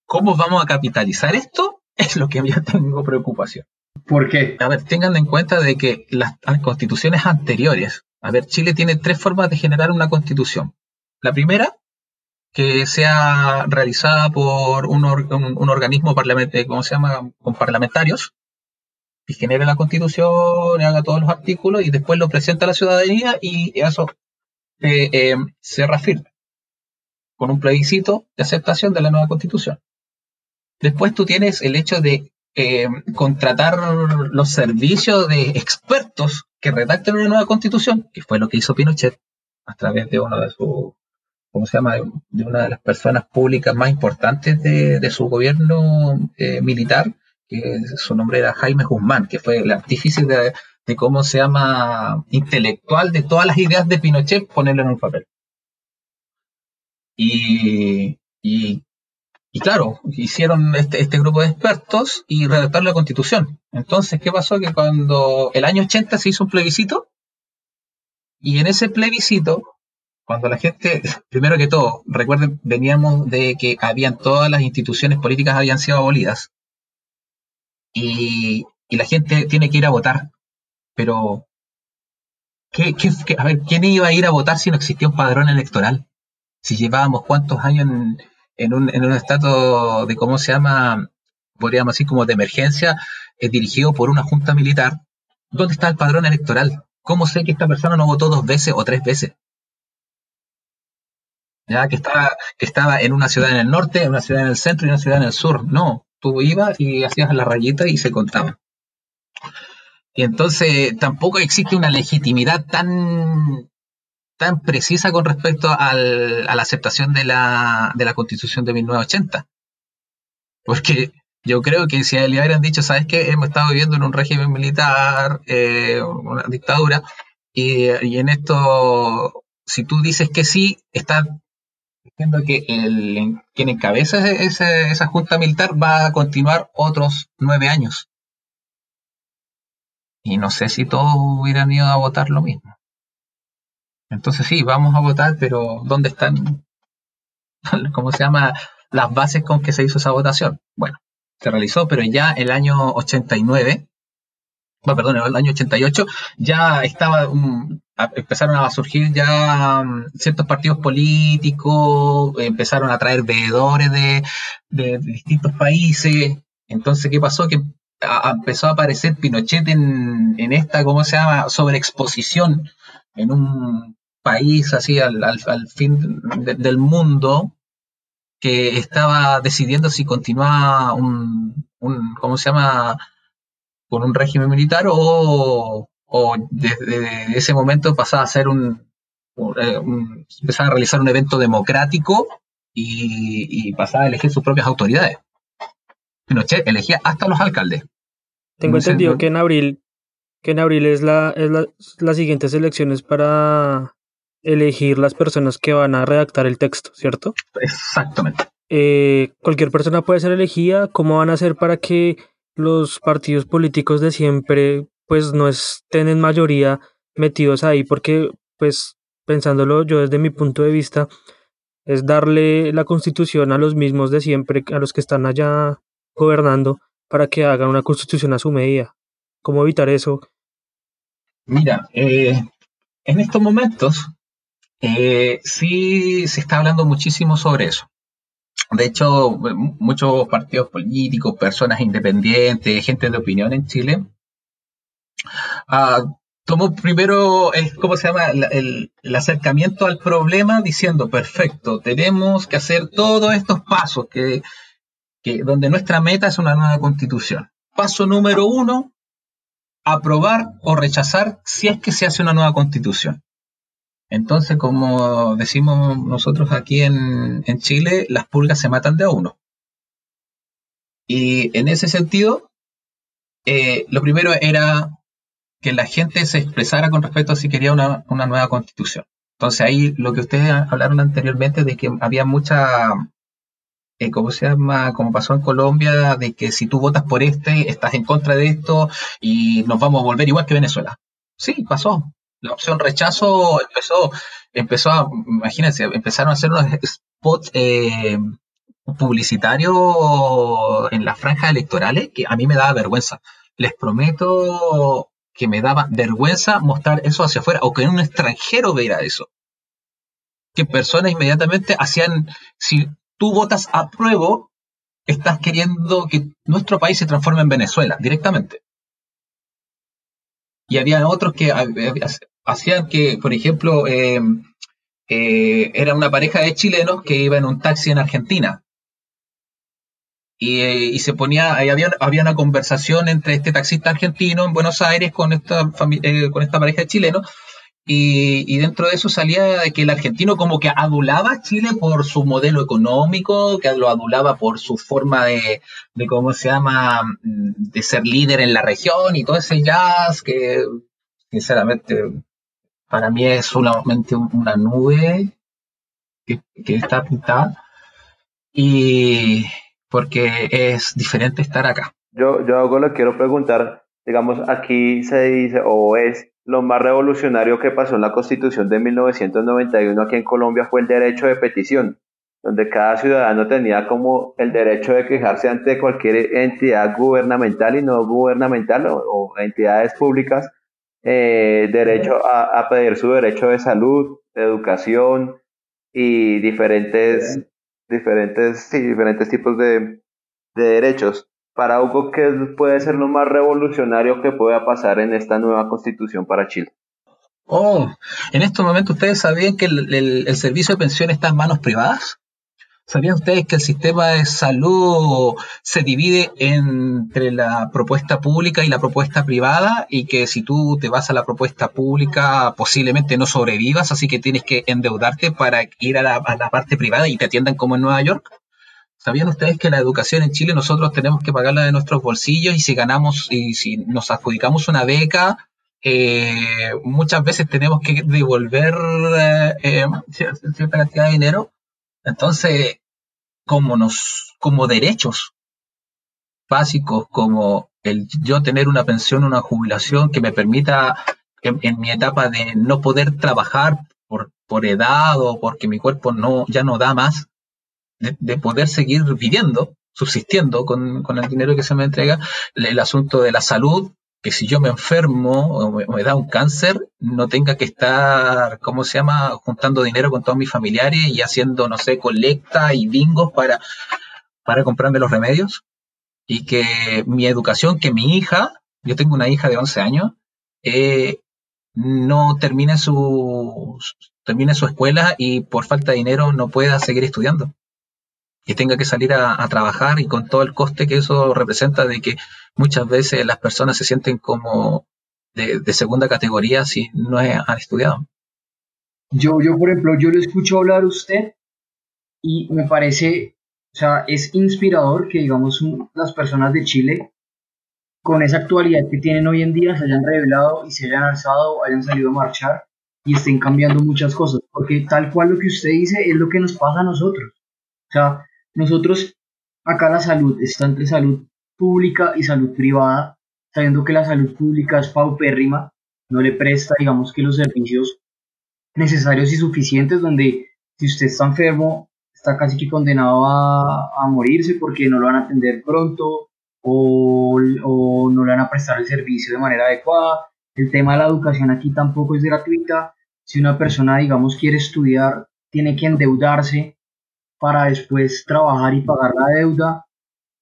¿cómo vamos a capitalizar esto? es lo que yo tengo preocupación. ¿Por qué? A ver, tengan en cuenta de que las, constituciones anteriores, a ver, Chile tiene tres formas de generar una constitución. La primera, que sea realizada por un, organismo parlamentario, ¿cómo se llama? Con parlamentarios, y genere la constitución haga todos los artículos y después lo presenta a la ciudadanía y eso eh, eh, se reafirma con un plebiscito de aceptación de la nueva constitución. Después tú tienes el hecho de eh, contratar los servicios de expertos que redacten una nueva constitución, que fue lo que hizo Pinochet a través de uno de sus, ¿cómo se llama?, de una de las personas públicas más importantes de, su gobierno eh, militar, su nombre era Jaime Guzmán, que fue el artífice de, cómo se llama, intelectual de todas las ideas de Pinochet, ponerlo en un papel. Y, y y claro, hicieron este, este, grupo de expertos y redactaron la constitución. Entonces, ¿qué pasó? Que cuando el año 80 se hizo un plebiscito, y en ese plebiscito, cuando la gente, primero que todo, recuerden, veníamos de que habían todas las instituciones políticas habían sido abolidas, y, la gente tiene que ir a votar. Pero, ¿qué, a ver, ¿quién iba a ir a votar si no existía un padrón electoral? Si llevábamos cuántos años en, en un, en un estado de, ¿cómo se llama? Podríamos decir como de emergencia, es dirigido por una junta militar. ¿Dónde está el padrón electoral? ¿Cómo sé que esta persona no votó dos veces o tres veces? Ya que estaba, que estaba en una ciudad en el norte, en una ciudad en el centro y una ciudad en el sur. No, tú ibas y hacías la rayita y se contaba. Y entonces tampoco existe una legitimidad tan tan precisa con respecto a la aceptación de la, de la constitución de 1980. Porque yo creo que si le hubieran dicho, ¿sabes qué? Hemos estado viviendo en un régimen militar, eh, una dictadura, y, en esto, si tú dices que sí, estás que el, quien encabeza esa junta militar va a continuar otros nueve años. Y no sé si todos hubieran ido a votar lo mismo. Entonces sí, vamos a votar, pero ¿dónde están, cómo se llama, las bases con que se hizo esa votación? Bueno, se realizó, pero ya el año 89, no, perdón, el año 88, ya estaba, empezaron a surgir ya mm, ciertos partidos políticos, empezaron a traer veedores de, distintos países. Entonces, ¿qué pasó? Que empezó a aparecer Pinochet en, en esta, ¿cómo se llama?, sobreexposición en un país así al, al, fin del mundo que estaba decidiendo si continuaba un, un, ¿cómo se llama? con un régimen militar o, o desde ese momento pasaba a ser un, eh, un, empezaba a realizar un evento democrático y, y pasaba a elegir sus propias autoridades. Pinochet elegía hasta los alcaldes. Tengo entendido que en abril, que en abril es la, es la, las siguientes elecciones para elegir las personas que van a redactar el texto, ¿cierto? Exactamente. Eh, cualquier persona puede ser elegida. ¿Cómo van a hacer para que los partidos políticos de siempre pues no estén en mayoría metidos ahí, porque pues pensándolo yo desde mi punto de vista, es darle la constitución a los mismos de siempre, a los que están allá gobernando, para que hagan una constitución a su medida. ¿Cómo evitar eso? Mira, eh, en estos momentos eh, sí se está hablando muchísimo sobre eso. De hecho, muchos partidos políticos, personas independientes, gente de opinión en Chile, uh, tomó primero, el, ¿cómo se llama? El, acercamiento al problema diciendo, perfecto, tenemos que hacer todos estos pasos que, que, donde nuestra meta es una nueva constitución. Paso número uno, aprobar o rechazar si es que se hace una nueva constitución. Entonces, como decimos nosotros aquí en, Chile, las pulgas se matan de a uno. Y en ese sentido, eh, lo primero era que la gente se expresara con respecto a si quería una, nueva constitución. Entonces ahí lo que ustedes hablaron anteriormente de que había mucha, eh, ¿cómo se llama? Como pasó en Colombia, de que si tú votas por este, estás en contra de esto y nos vamos a volver igual que Venezuela. Sí, pasó la opción rechazo empezó, empezó a, imagínense, empezaron a hacer unos spots eh, publicitarios en las franjas electorales que a mí me daba vergüenza. Les prometo que me daba vergüenza mostrar eso hacia afuera o que un extranjero viera eso. Que personas inmediatamente hacían, si tú votas a prueba, estás queriendo que nuestro país se transforme en Venezuela directamente. Y había otros que hacían que, por ejemplo, eh, eh, era una pareja de chilenos que iba en un taxi en Argentina. Y, eh, se ponía, había, había una conversación entre este taxista argentino en Buenos Aires con esta, con esta pareja de chilenos, y, dentro de eso salía de que el argentino como que adulaba a Chile por su modelo económico, que lo adulaba por su forma de, de cómo se llama, de ser líder en la región y todo ese jazz que sinceramente para mí es solamente una nube que, está pintada. Y porque es diferente estar acá. Yo, yo algo le quiero preguntar, digamos, aquí se dice o es lo más revolucionario que pasó en la constitución de 1991 aquí en Colombia fue el derecho de petición, donde cada ciudadano tenía como el derecho de quejarse ante cualquier entidad gubernamental y no gubernamental o entidades públicas eh, derecho a, pedir su derecho de salud, de educación y diferentes, diferentes, diferentes tipos de, de derechos. Para Hugo, ¿qué puede ser lo más revolucionario que pueda pasar en esta nueva constitución para Chile? Oh, en estos momentos ustedes sabían que el, el servicio de pensión está en manos privadas. ¿Sabían ustedes que el sistema de salud se divide entre la propuesta pública y la propuesta privada y que si tú te vas a la propuesta pública posiblemente no sobrevivas, así que tienes que endeudarte para ir a la, parte privada y te atiendan como en Nueva York? ¿Sabían ustedes que la educación en Chile nosotros tenemos que pagarla de nuestros bolsillos y si ganamos y si nos adjudicamos una beca, eh, muchas veces tenemos que devolver eh, eh, cierta cantidad de dinero? Entonces, como nos, como derechos básicos, como el yo tener una pensión, una jubilación que me permita en, mi etapa de no poder trabajar por, por, edad o porque mi cuerpo no, ya no da más, de, poder seguir viviendo, subsistiendo con, con, el dinero que se me entrega, el asunto de la salud, que si yo me enfermo o me, da un cáncer, no tenga que estar, ¿cómo se llama?, juntando dinero con todos mis familiares y haciendo, no sé, colecta y bingos para, para comprarme los remedios. Y que mi educación, que mi hija, yo tengo una hija de 11 años, eh, no termine su, termine su escuela y por falta de dinero no pueda seguir estudiando que tenga que salir a, trabajar y con todo el coste que eso representa de que muchas veces las personas se sienten como de, segunda categoría si no han estudiado. Yo, yo, por ejemplo, yo lo escucho hablar a usted y me parece, o sea, es inspirador que, digamos, las personas de Chile, con esa actualidad que tienen hoy en día, se hayan revelado y se hayan alzado, hayan salido a marchar y estén cambiando muchas cosas. Porque tal cual lo que usted dice es lo que nos pasa a nosotros. O sea, nosotros, acá la salud está entre salud pública y salud privada sabiendo que la salud pública es paupérrima, no le presta, digamos, que los servicios necesarios y suficientes, donde si usted está enfermo, está casi que condenado a, a morirse porque no lo van a atender pronto o, o no le van a prestar el servicio de manera adecuada. El tema de la educación aquí tampoco es gratuita. Si una persona, digamos, quiere estudiar, tiene que endeudarse para después trabajar y pagar la deuda.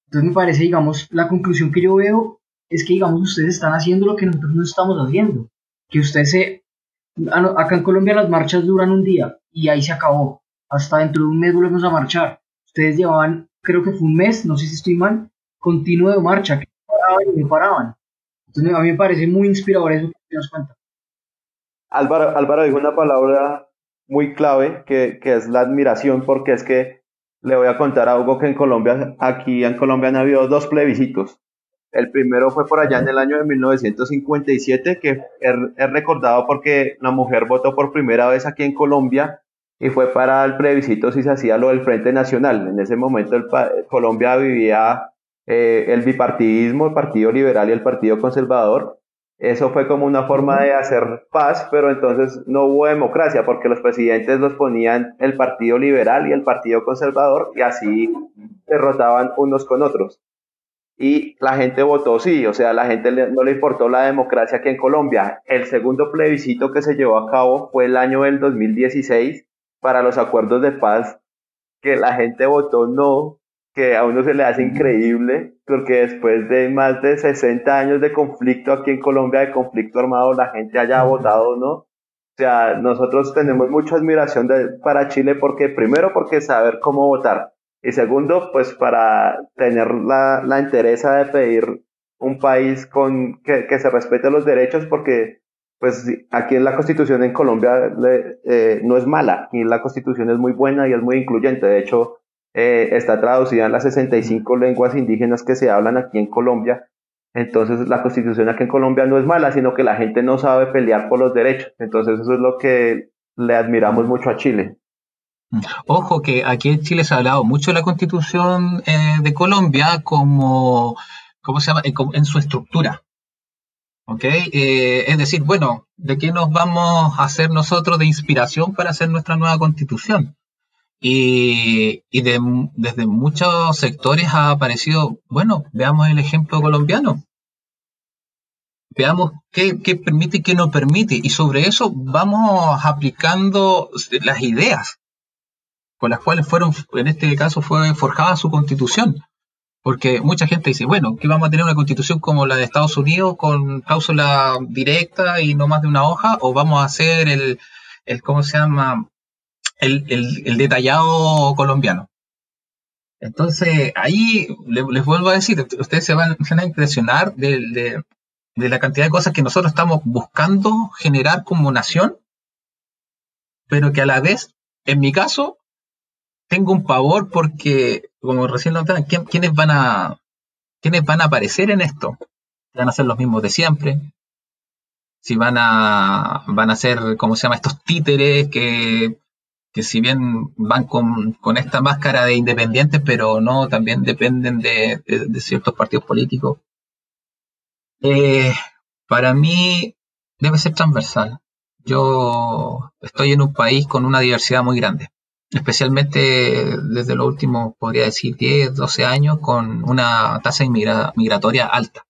Entonces me parece, digamos, la conclusión que yo veo es que, digamos, ustedes están haciendo lo que nosotros no estamos haciendo. Que ustedes se... Acá en Colombia las marchas duran un día y ahí se acabó. Hasta dentro de un mes volvemos a marchar. Ustedes llevaban, creo que fue un mes, no sé si estoy mal, continuo de marcha, que paraban y no paraban. Entonces a mí me parece muy inspirador eso que das cuenta. Álvaro, Álvaro dijo una palabra muy clave que, que, es la admiración, porque es que le voy a contar algo que en Colombia, aquí en Colombia han habido dos plebiscitos. El primero fue por allá en el año de 1957, que es recordado porque la mujer votó por primera vez aquí en Colombia y fue para el plebiscito si se hacía lo del Frente Nacional. En ese momento el, Colombia vivía eh, el bipartidismo, el Partido Liberal y el Partido Conservador. Eso fue como una forma de hacer paz, pero entonces no hubo democracia porque los presidentes los ponían el Partido Liberal y el Partido Conservador y así derrotaban unos con otros. Y la gente votó sí, o sea, la gente no le importó la democracia aquí en Colombia. El segundo plebiscito que se llevó a cabo fue el año del 2016 para los acuerdos de paz, que la gente votó no que a uno se le hace increíble, porque después de más de 60 años de conflicto aquí en Colombia, de conflicto armado, la gente haya votado, ¿no? O sea, nosotros tenemos mucha admiración para Chile porque, primero, porque saber cómo votar, y segundo, pues para tener la, la interesa de pedir un país con que, que, se respete los derechos, porque pues aquí en la constitución en Colombia eh, no es mala, y la constitución es muy buena y es muy incluyente, de hecho, eh, está traducida en las 65 lenguas indígenas que se hablan aquí en Colombia. Entonces la constitución aquí en Colombia no es mala, sino que la gente no sabe pelear por los derechos. Entonces eso es lo que le admiramos mucho a Chile. Ojo que aquí en Chile se ha hablado mucho de la constitución eh, de Colombia como, ¿cómo se llama? En, su estructura. ¿Ok? Eh, es decir, bueno, ¿de qué nos vamos a hacer nosotros de inspiración para hacer nuestra nueva constitución? Y, desde muchos sectores ha aparecido, bueno, veamos el ejemplo colombiano. Veamos qué, permite y qué no permite. Y sobre eso vamos aplicando las ideas con las cuales fueron, en este caso, fue forjada su constitución. Porque mucha gente dice, bueno, que vamos a tener una constitución como la de Estados Unidos con cláusula directa y no más de una hoja, o vamos a hacer el, el ¿cómo se llama? El, detallado colombiano. Entonces, ahí les, vuelvo a decir, ustedes se van, a impresionar de, la cantidad de cosas que nosotros estamos buscando generar como nación, pero que a la vez, en mi caso, tengo un pavor porque, como recién lo ¿quiénes van a quiénes van a aparecer en esto? ¿Van a ser los mismos de siempre? Si van a van a ser, ¿cómo se llama? Estos títeres que que si bien van con, esta máscara de independientes, pero no, también dependen de, ciertos partidos políticos. Eh, para mí debe ser transversal. Yo estoy en un país con una diversidad muy grande, especialmente desde los últimos, podría decir, 10, 12 años, con una tasa migratoria alta.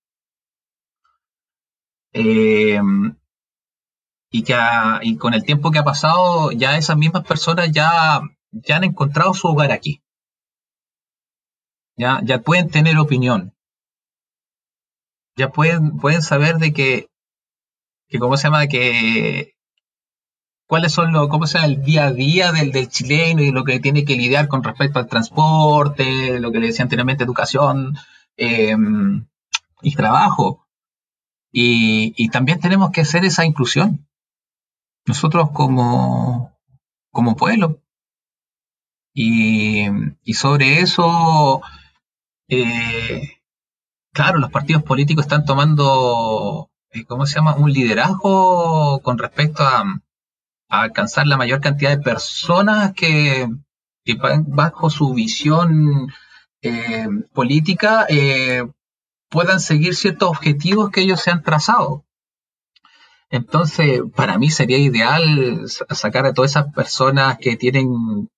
Eh, y que y con el tiempo que ha pasado ya esas mismas personas ya, ya han encontrado su hogar aquí. Ya, ya pueden tener opinión. Ya pueden, pueden saber de que, que cómo se llama, que cuáles son los, cómo se llama, el día a día del, del chileno y lo que tiene que lidiar con respecto al transporte, lo que le decía anteriormente, educación em, y trabajo. Y, y también tenemos que hacer esa inclusión nosotros como, como pueblo. Y, sobre eso, eh, claro, los partidos políticos están tomando, eh, ¿cómo se llama?, un liderazgo con respecto a, alcanzar la mayor cantidad de personas que, bajo su visión eh, política puedan seguir ciertos objetivos que ellos se han trazado. Entonces, para mí sería ideal sacar a todas esas personas que tienen,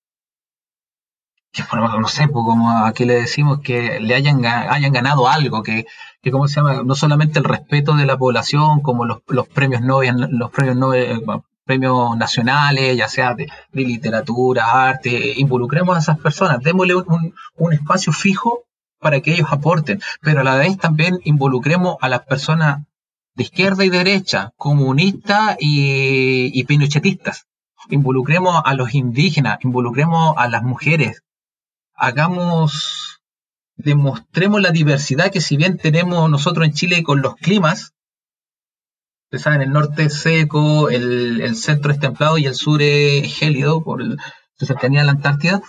que no sé, pues como aquí le decimos, que le hayan, hayan ganado algo, que, que, ¿cómo se llama? No solamente el respeto de la población, como los, los premios Nobel, los premios Nobel, premios nacionales, ya sea de, literatura, arte, involucremos a esas personas, démosle un, un, espacio fijo para que ellos aporten, pero a la vez también involucremos a las personas de izquierda y derecha, comunistas y, y pinochetistas. Involucremos a los indígenas, involucremos a las mujeres, hagamos, demostremos la diversidad que si bien tenemos nosotros en Chile con los climas, ustedes saben, el norte es seco, el, centro es templado y el sur es gélido por la cercanía de la Antártida.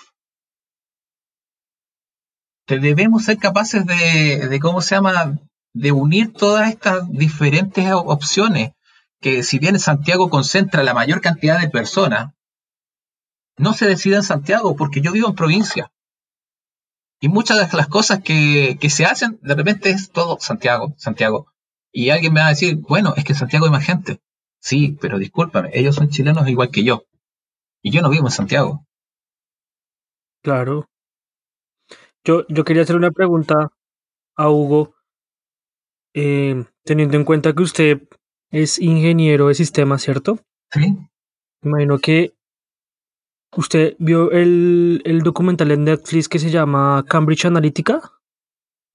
debemos ser capaces de, ¿cómo se llama?, de unir todas estas diferentes opciones, que si bien Santiago concentra la mayor cantidad de personas, no se decida en Santiago, porque yo vivo en provincia. Y muchas de las cosas que, que se hacen, de repente es todo Santiago, Santiago. Y alguien me va a decir, bueno, es que Santiago hay más gente. Sí, pero discúlpame, ellos son chilenos igual que yo. Y yo no vivo en Santiago. Claro. Yo, yo quería hacer una pregunta a Hugo, eh, teniendo en cuenta que usted es ingeniero de sistemas, ¿cierto? Sí. Imagino que usted vio el, el documental en Netflix que se llama Cambridge Analytica.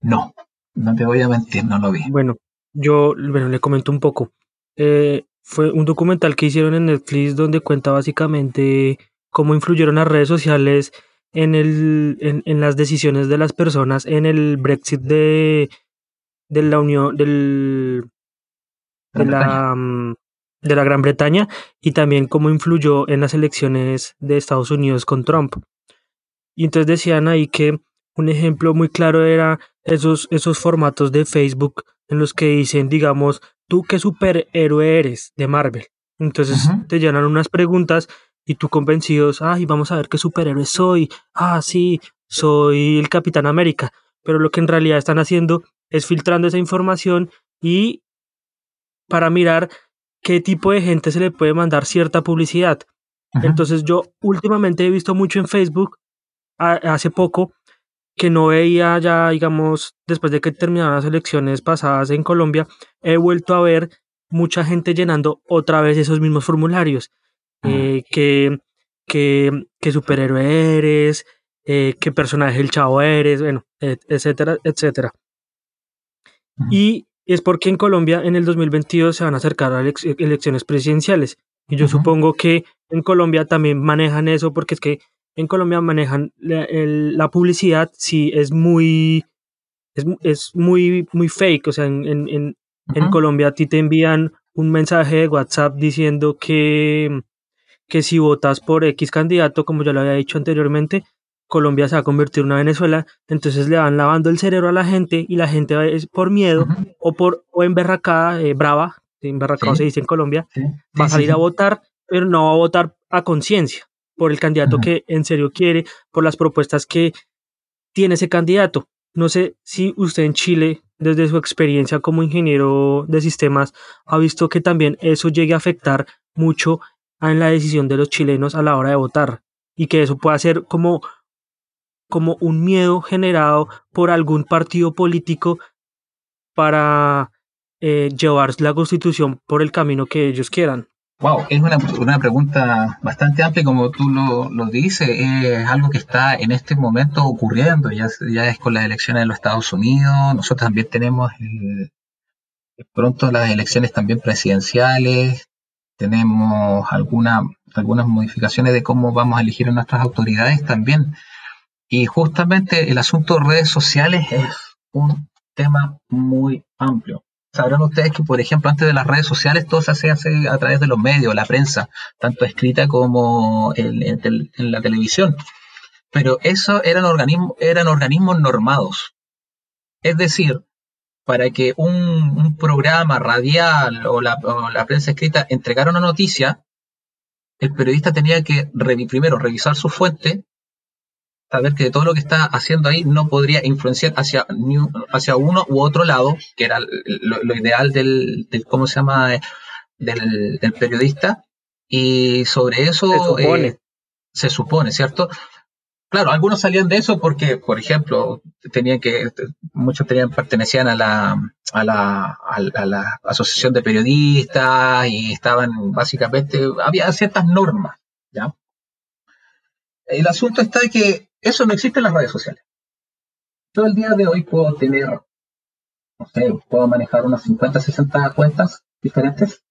No, no te voy a mentir, no lo vi. Bueno, yo, bueno, le comento un poco. Eh, fue un documental que hicieron en Netflix donde cuenta básicamente cómo influyeron las redes sociales en, el, en, en las decisiones de las personas en el Brexit de, de la Unión, del, de, la, mm, de la Gran Bretaña y también cómo influyó en las elecciones de Estados Unidos con Trump. Y entonces decían ahí que un ejemplo muy claro era esos, esos formatos de Facebook en los que dicen, digamos, tú qué superhéroe eres de Marvel. Entonces te llenan unas preguntas y tú convencidos, ay, vamos a ver qué superhéroe soy. Ah, sí, soy el Capitán América. Pero lo que en realidad están haciendo es filtrando esa información y para mirar qué tipo de gente se le puede mandar cierta publicidad. Entonces yo últimamente he visto mucho en Facebook, hace poco, que no veía ya, digamos, después de que terminaron las elecciones pasadas en Colombia, he vuelto a ver mucha gente llenando otra vez esos mismos formularios. Eh, que, que, que, superhéroe eres, eh, qué personaje el chavo eres, bueno, etcétera, etcétera. Y es porque en Colombia en el 2022 se van a acercar a elecciones presidenciales. Y yo supongo que en Colombia también manejan eso porque es que en Colombia manejan la, publicidad, sí, es muy, es, es, muy, muy fake. O sea, en, en, en, Colombia a ti te envían un mensaje de WhatsApp diciendo que, que si votas por X candidato, como ya lo había dicho anteriormente, Colombia se va a convertir en una Venezuela, entonces le van lavando el cerebro a la gente y la gente por miedo o por o emberracada, eh, brava, emberracado se dice en Colombia, va a salir a votar, pero no va a votar a conciencia por el candidato que en serio quiere, por las propuestas que tiene ese candidato. No sé si usted en Chile, desde su experiencia como ingeniero de sistemas, ha visto que también eso llegue a afectar mucho en la decisión de los chilenos a la hora de votar y que eso pueda ser como, como un miedo generado por algún partido político para eh, llevar la constitución por el camino que ellos quieran. Wow, es una, una, pregunta bastante amplia, como tú lo, lo, dices, es algo que está en este momento ocurriendo, ya, ya es con las elecciones de los Estados Unidos, nosotros también tenemos pronto las elecciones también presidenciales, tenemos alguna, algunas modificaciones de cómo vamos a elegir a nuestras autoridades también. Y justamente el asunto de redes sociales es un tema muy amplio sabrán ustedes que, por ejemplo, antes de las redes sociales todo se hace, a través de los medios, la prensa, tanto escrita como en, la televisión. Pero eso eran organismos, eran organismos normados. Es decir, para que un, programa radial o la, prensa escrita entregara una noticia, el periodista tenía que primero revisar su fuente, saber que todo lo que está haciendo ahí no podría influenciar hacia, hacia uno u otro lado, que era lo, ideal del, ¿cómo se llama?, del, periodista. Y sobre eso se supone. Eh, se supone, ¿cierto? Claro, algunos salían de eso porque, por ejemplo, tenían que, muchos tenían, pertenecían a la, a la, a la asociación de periodistas y estaban básicamente, había ciertas normas, ¿ya? El asunto está de que eso no existe en las redes sociales. Yo el día de hoy puedo tener, no sé, puedo manejar unas 50, 60 cuentas diferentes.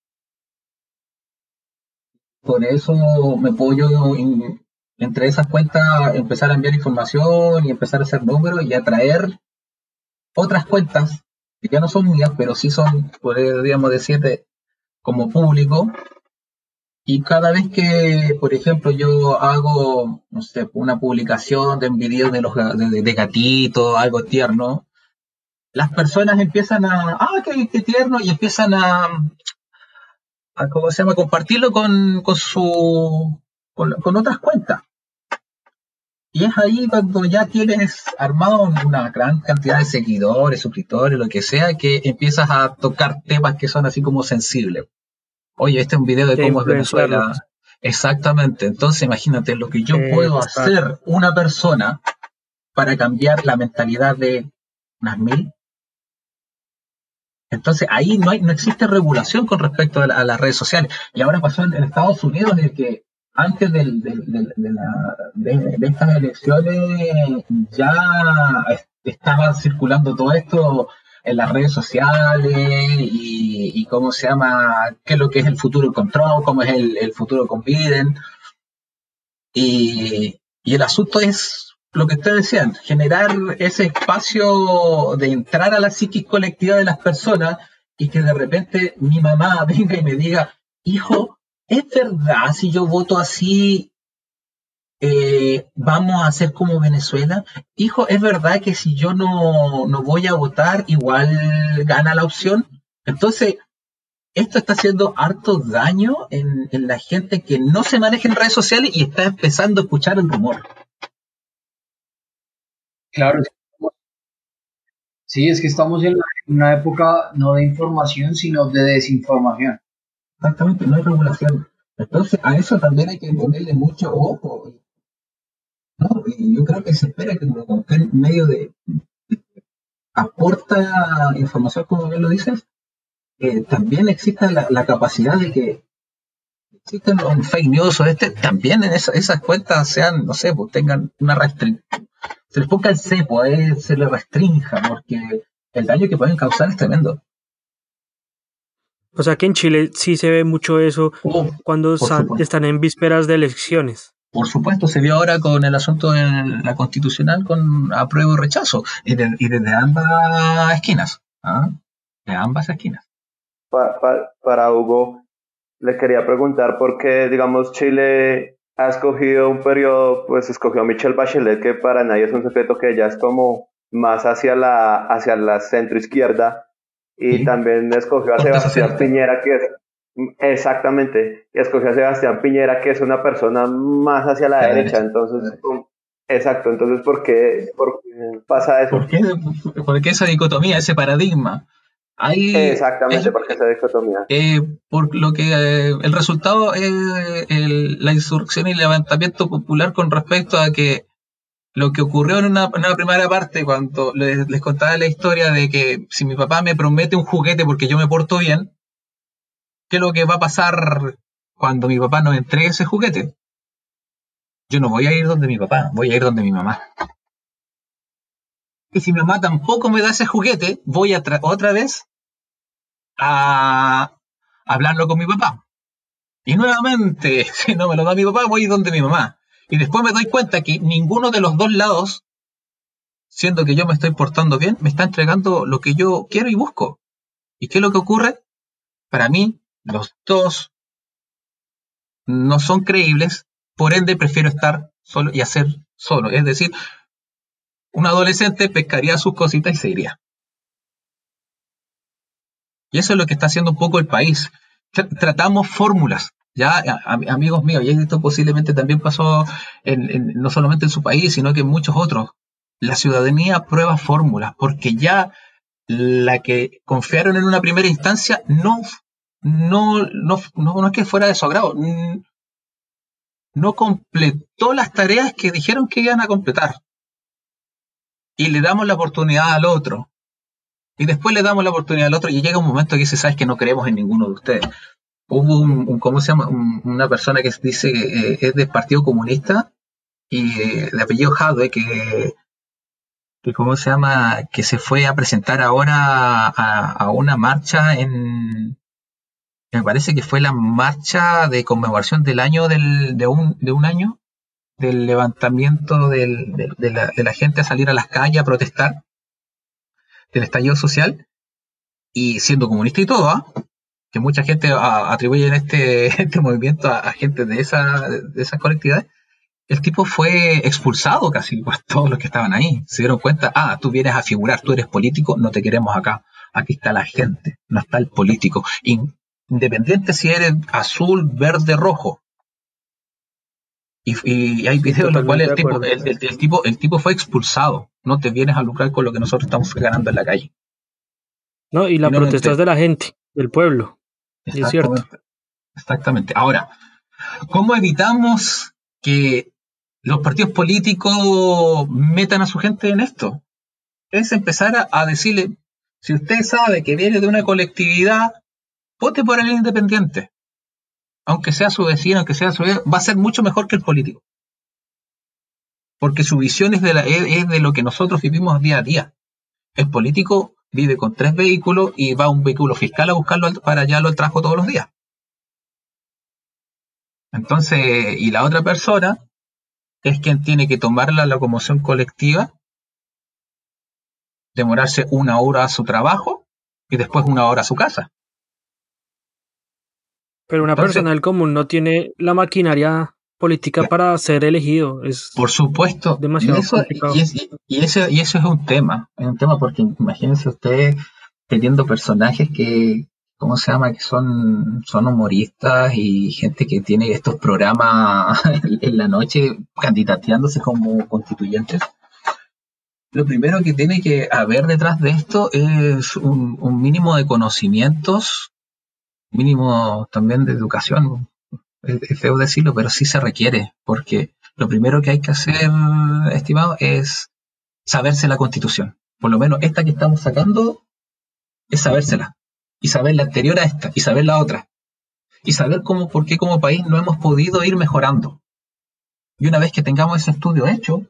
Por eso me puedo entre esas cuentas empezar a enviar información y empezar a hacer números y atraer otras cuentas que ya no son mías, pero sí son, podríamos decir, como público. Y cada vez que, por ejemplo, yo hago, una publicación de un video de, los, de, gatito, algo tierno, las personas empiezan a, ah, qué, tierno, y empiezan a, a, ¿cómo se llama?, compartirlo con, con su, con otras cuentas. Y es ahí cuando ya tienes armado una gran cantidad de seguidores, suscriptores, lo que sea, que empiezas a tocar temas que son así como sensibles. Oye, este es un video de cómo es Venezuela. Exactamente. Entonces imagínate lo que yo puedo hacer una persona para cambiar la mentalidad de unas mil. Entonces ahí no hay, no existe regulación con respecto a, las redes sociales. Y ahora pasó en, en Estados Unidos en el que antes de, estas elecciones ya estaba circulando todo esto en las redes sociales y, cómo se llama, qué es lo que es el futuro con Trump, cómo es el, futuro con Biden. Y, y el asunto es lo que ustedes decían, generar ese espacio de entrar a la psiquis colectiva de las personas y que de repente mi mamá venga y me diga, hijo, ¿es verdad si yo voto así, eh, vamos a hacer como Venezuela? Hijo, ¿es verdad que si yo no, no voy a votar, igual gana la opción? Entonces, esto está haciendo harto daño en, en, la gente que no se maneja en redes sociales y está empezando a escuchar el rumor. Claro. Sí, es que estamos en una época no de información, sino de desinformación. Exactamente, no hay regulación. Entonces, a eso también hay que ponerle mucho ojo. ¿No? Y yo creo que se espera que como en medio de aporta información, como bien lo dices, eh, también exista la, capacidad de que existen los fake news o este, también en esas cuentas sean, no sé, pues tengan una restricción. Se les ponga el cepo, eh, se les restrinja, porque el daño que pueden causar es tremendo. O sea que en Chile sí se ve mucho eso oh, cuando están en vísperas de elecciones. Por supuesto, se vio ahora con el asunto de la constitucional con apruebo y rechazo, y, desde ambas esquinas. ¿ah? De ambas esquinas. para Hugo, le quería preguntar por qué, digamos, Chile ha escogido un periodo, pues escogió a Michelle Bachelet, que para nadie es un secreto que ella es como más hacia la, hacia la centro izquierda, y también escogió a Sebastián Piñera, que es exactamente, y escogió a Sebastián Piñera, que es una persona más hacia la, derecha. entonces, exacto, entonces, ¿por qué, por qué pasa eso? ¿Por qué, ¿Por qué, esa dicotomía, ese paradigma? Hay, Exactamente, porque esa dicotomía. Eh, por lo que eh, el resultado es la insurrección y el levantamiento popular con respecto a que lo que ocurrió en una, primera parte, cuando les, contaba la historia de que si mi papá me promete un juguete porque yo me porto bien, ¿qué es lo que va a pasar cuando mi papá nos entregue ese juguete? Yo no voy a ir donde mi papá, voy a ir donde mi mamá. Y si mi mamá tampoco me da ese juguete, voy a otra vez a hablarlo con mi papá. Y nuevamente, si no me lo da mi papá, voy a ir donde mi mamá. Y después me doy cuenta que ninguno de los dos lados, siendo que yo me estoy portando bien, me está entregando lo que yo quiero y busco. ¿Y qué es lo que ocurre? Para mí, los dos no son creíbles, por ende prefiero estar solo y hacer solo. Es decir, un adolescente pescaría sus cositas y se iría. Y eso es lo que está haciendo un poco el país. Tratamos fórmulas, Ya, amigos míos, y esto posiblemente también pasó no solamente en su país, sino que en muchos otros. La ciudadanía prueba fórmulas, porque ya la que confiaron en una primera instancia no, no, no, no, es que fuera de su agrado, no completó las tareas que dijeron que iban a completar. Y le damos la oportunidad al otro. Y después le damos la oportunidad al otro y llega un momento que se sabe que no creemos en ninguno de ustedes. Hubo un, ¿cómo se llama? una persona que dice que eh, es del Partido Comunista y eh, de apellido Jadwe que cómo se llama, que se fue a presentar ahora a, una marcha en, me parece que fue la marcha de conmemoración del año del, de, un, de un año del levantamiento del, de, la, de, la, gente a salir a las calles a protestar del estallido social y siendo comunista y todo, ¿ah? que mucha gente atribuye en este, este movimiento a, gente de, esa, de esas colectividades, el tipo fue expulsado casi por todos los que estaban ahí. Se dieron cuenta, ah, tú vienes a figurar, tú eres político, no te queremos acá. Aquí está la gente, no está el político. Independiente si eres azul, verde, rojo. Y, hay videos en los cuales el tipo, el, tipo, el tipo fue expulsado. No te vienes a lucrar con lo que nosotros estamos ganando en la calle. No, y la protesta es de la gente, del pueblo. Es cierto. Exactamente. Ahora, ¿cómo evitamos que los partidos políticos metan a su gente en esto. Es empezar a, decirle, si usted sabe que viene de una colectividad, vote por el independiente. Aunque sea su vecino, aunque sea su va a ser mucho mejor que el político. Porque su visión es de, la, de lo que nosotros vivimos día a día. El político vive con tres vehículos y va a un vehículo fiscal a buscarlo para allá lo trajo todos los días. Entonces, y la otra persona es quien tiene que tomar la locomoción colectiva, demorarse una hora a su trabajo y después una hora a su casa. Pero una persona del común no tiene la maquinaria política para ser elegido. Es por supuesto. Demasiado y eso, y, eso, y eso es un tema. Es un tema porque imagínense ustedes teniendo personajes que, ¿cómo se llama? Que son, son humoristas y gente que tiene estos programas en la noche candidateándose como constituyentes. Lo primero que tiene que haber detrás de esto es un, mínimo de conocimientos, mínimo también de educación. Es, feo decirlo, pero sí se requiere, porque lo primero que hay que hacer, estimado, es saberse la constitución. Por lo menos esta que estamos sacando es sabérsela y saber la anterior a esta y saber la otra. Y saber cómo, por qué como país no hemos podido ir mejorando. Y una vez que tengamos ese estudio hecho,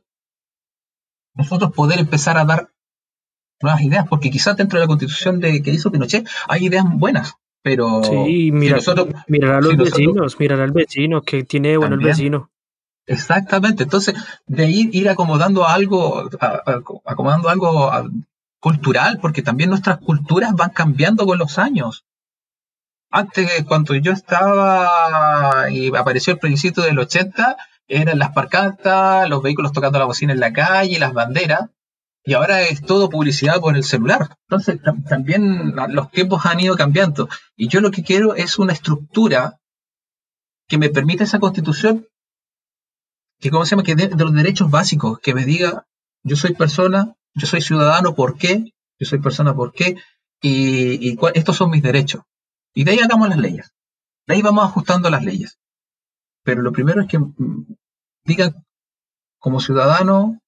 nosotros poder empezar a dar nuevas ideas, porque quizás dentro de la constitución de, que hizo Pinochet hay ideas buenas, pero sí, mira, mirar a los vecinos, mirar al vecino, que tiene bueno el vecino. Exactamente, entonces de ir, ir acomodando algo, acomodando algo cultural, porque también nuestras culturas van cambiando con los años. Antes, cuando yo estaba y apareció el principio del 80, eran las parcantas, los vehículos tocando la bocina en la calle, las banderas, y ahora es todo publicidad por el celular. Entonces, también los tiempos han ido cambiando. Y yo lo que quiero es una estructura que me permita esa constitución, que, ¿cómo se llama? Que de los derechos básicos, que me diga, yo soy persona, yo soy ciudadano, ¿por qué? Yo soy persona, ¿por qué? Y, estos son mis derechos. Y de ahí hagamos las leyes. De ahí vamos ajustando las leyes. Pero lo primero es que mm, digan como ciudadano,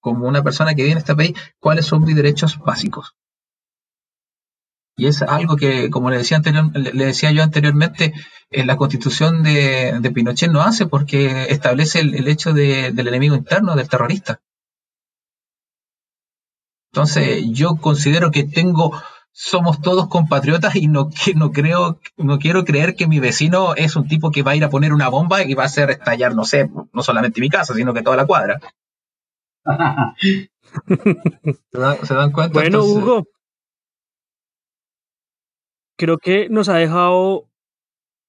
como una persona que viene a este país, cuáles son mis derechos básicos. Y es algo que, como le decía, le decía yo anteriormente, en la constitución de, Pinochet no hace porque establece el, hecho del enemigo interno, del terrorista. Entonces, yo considero que tengo, somos todos compatriotas y no, no creo, no quiero creer que mi vecino es un tipo que va a ir a poner una bomba y va a hacer estallar, no sé, no solamente mi casa, sino que toda la cuadra. ¿Se, dan, cuenta? Bueno, Hugo, creo que nos ha dejado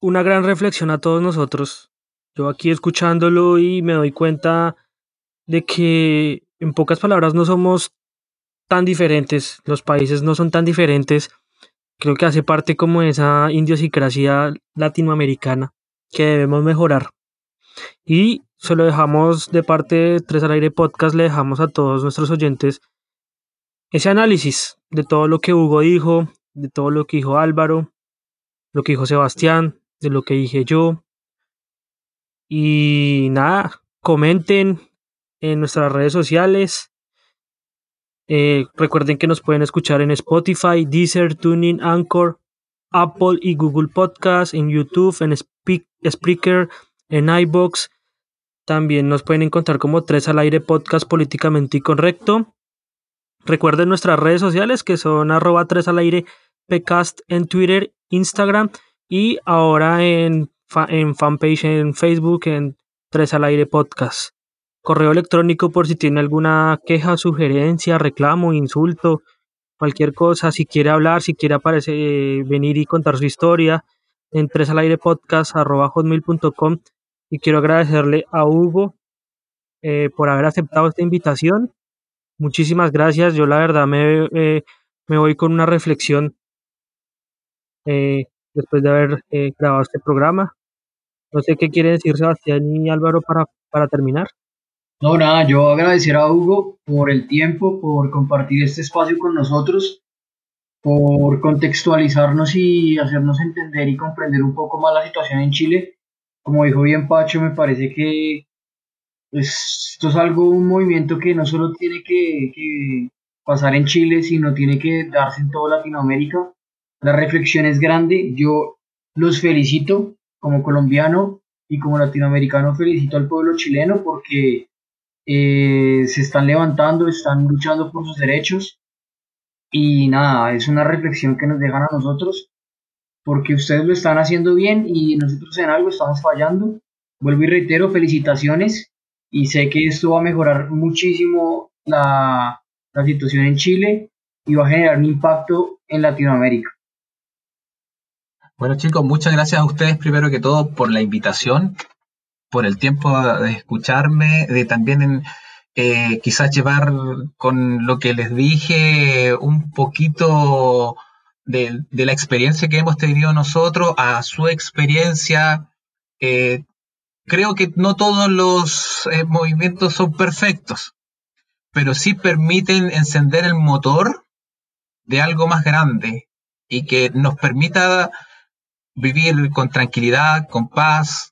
una gran reflexión a todos nosotros. Yo aquí escuchándolo y me doy cuenta de que, en pocas palabras, no somos tan diferentes, los países no son tan diferentes, creo que hace parte como de esa idiosincrasia latinoamericana, que debemos mejorar. Y se lo dejamos de parte de Tres al Aire Podcast, le dejamos a todos nuestros oyentes ese análisis de todo lo que Hugo dijo, de todo lo que dijo Álvaro, lo que dijo Sebastián, de lo que dije yo. Y nada, comenten en nuestras redes sociales. Eh, recuerden que nos pueden escuchar en Spotify, Deezer, Tuning, Anchor, Apple y Google Podcast, en YouTube, en Spreaker, en iBox. También nos pueden encontrar como Tres al Aire Podcast Políticamente Incorrecto. Recuerden nuestras redes sociales que son arroba 3 al aire pcast en Twitter, Instagram y ahora en, en fanpage en Facebook en 3 al aire podcast. Correo electrónico por si tiene alguna queja, sugerencia, reclamo, insulto, cualquier cosa, si quiere hablar, si quiere aparecer, eh, venir y contar su historia en 3 al aire podcast arroba hotmail.com y quiero agradecerle a Hugo eh, por haber aceptado esta invitación Muchísimas gracias. Yo la verdad me, eh, me voy con una reflexión eh, después de haber grabado este programa. No sé qué quiere decir Sebastián y Álvaro para, para terminar. No, nada, yo agradecer a Hugo por el tiempo, por compartir este espacio con nosotros, por contextualizarnos y hacernos entender y comprender un poco más la situación en Chile. Como dijo bien Pacho, me parece que esto es algo, un movimiento que no solo tiene que, pasar en Chile, sino tiene que darse en toda Latinoamérica. La reflexión es grande. Yo los felicito como colombiano y como latinoamericano felicito al pueblo chileno porque eh, se están levantando, están luchando por sus derechos y nada, es una reflexión que nos dejan a nosotros porque ustedes lo están haciendo bien y nosotros en algo estamos fallando. Vuelvo y reitero, felicitaciones y sé que esto va a mejorar muchísimo la, la situación en Chile y va a generar un impacto en Latinoamérica. Bueno chicos, muchas gracias a ustedes primero que todo por la invitación, por el tiempo de escucharme, de también eh, quizás llevar con lo que les dije un poquito de, de, la experiencia que hemos tenido nosotros a su experiencia. Eh, creo que no todos los eh, movimientos son perfectos, pero sí permiten encender el motor de algo más grande y que nos permita vivir con tranquilidad, con paz,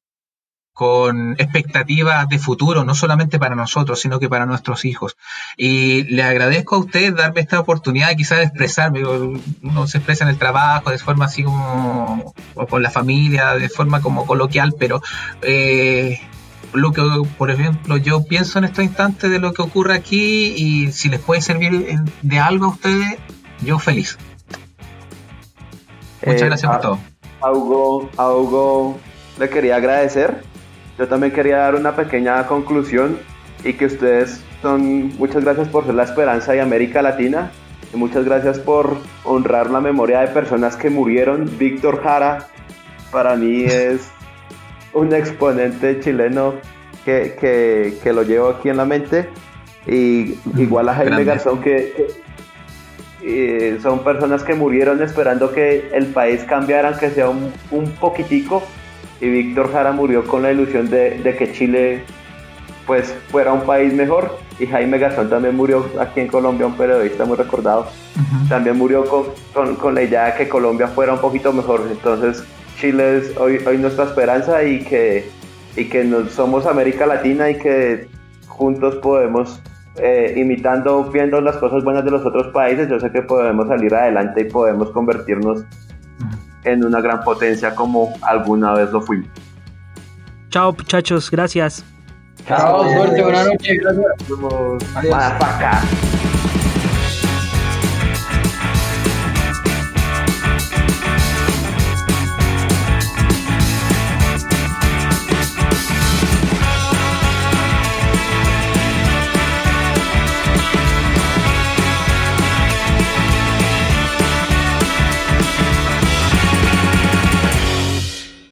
con expectativas de futuro, no solamente para nosotros, sino que para nuestros hijos. Y le agradezco a usted darme esta oportunidad quizás de expresarme. Uno se expresa en el trabajo de forma así como o con la familia, de forma como coloquial, pero eh, lo que, por ejemplo, yo pienso en estos instantes de lo que ocurre aquí y si les puede servir de algo a ustedes, yo feliz. Muchas eh, gracias por todo. A Hugo, a Hugo le quería agradecer yo también quería dar una pequeña conclusión y que ustedes son, muchas gracias por ser la esperanza de América Latina y muchas gracias por honrar la memoria de personas que murieron. Víctor Jara para mí es un exponente chileno que, lo llevo aquí en la mente y igual a Jaime Garzón que, son personas que murieron esperando que el país cambiara aunque sea un, un poquitico y Víctor Jara murió con la ilusión de, que Chile pues fuera un país mejor. Y Jaime Gazón también murió aquí en Colombia, un periodista muy recordado, también murió con, con, la idea de que Colombia fuera un poquito mejor, entonces Chile es hoy, hoy nuestra esperanza y que, y que nos, somos América Latina y que juntos podemos, eh, imitando, viendo las cosas buenas de los otros países, yo sé que podemos salir adelante y podemos convertirnos en una gran potencia como alguna vez lo fuimos. Chao muchachos, gracias. Chao, suerte, buenas noches, gracias. Adiós.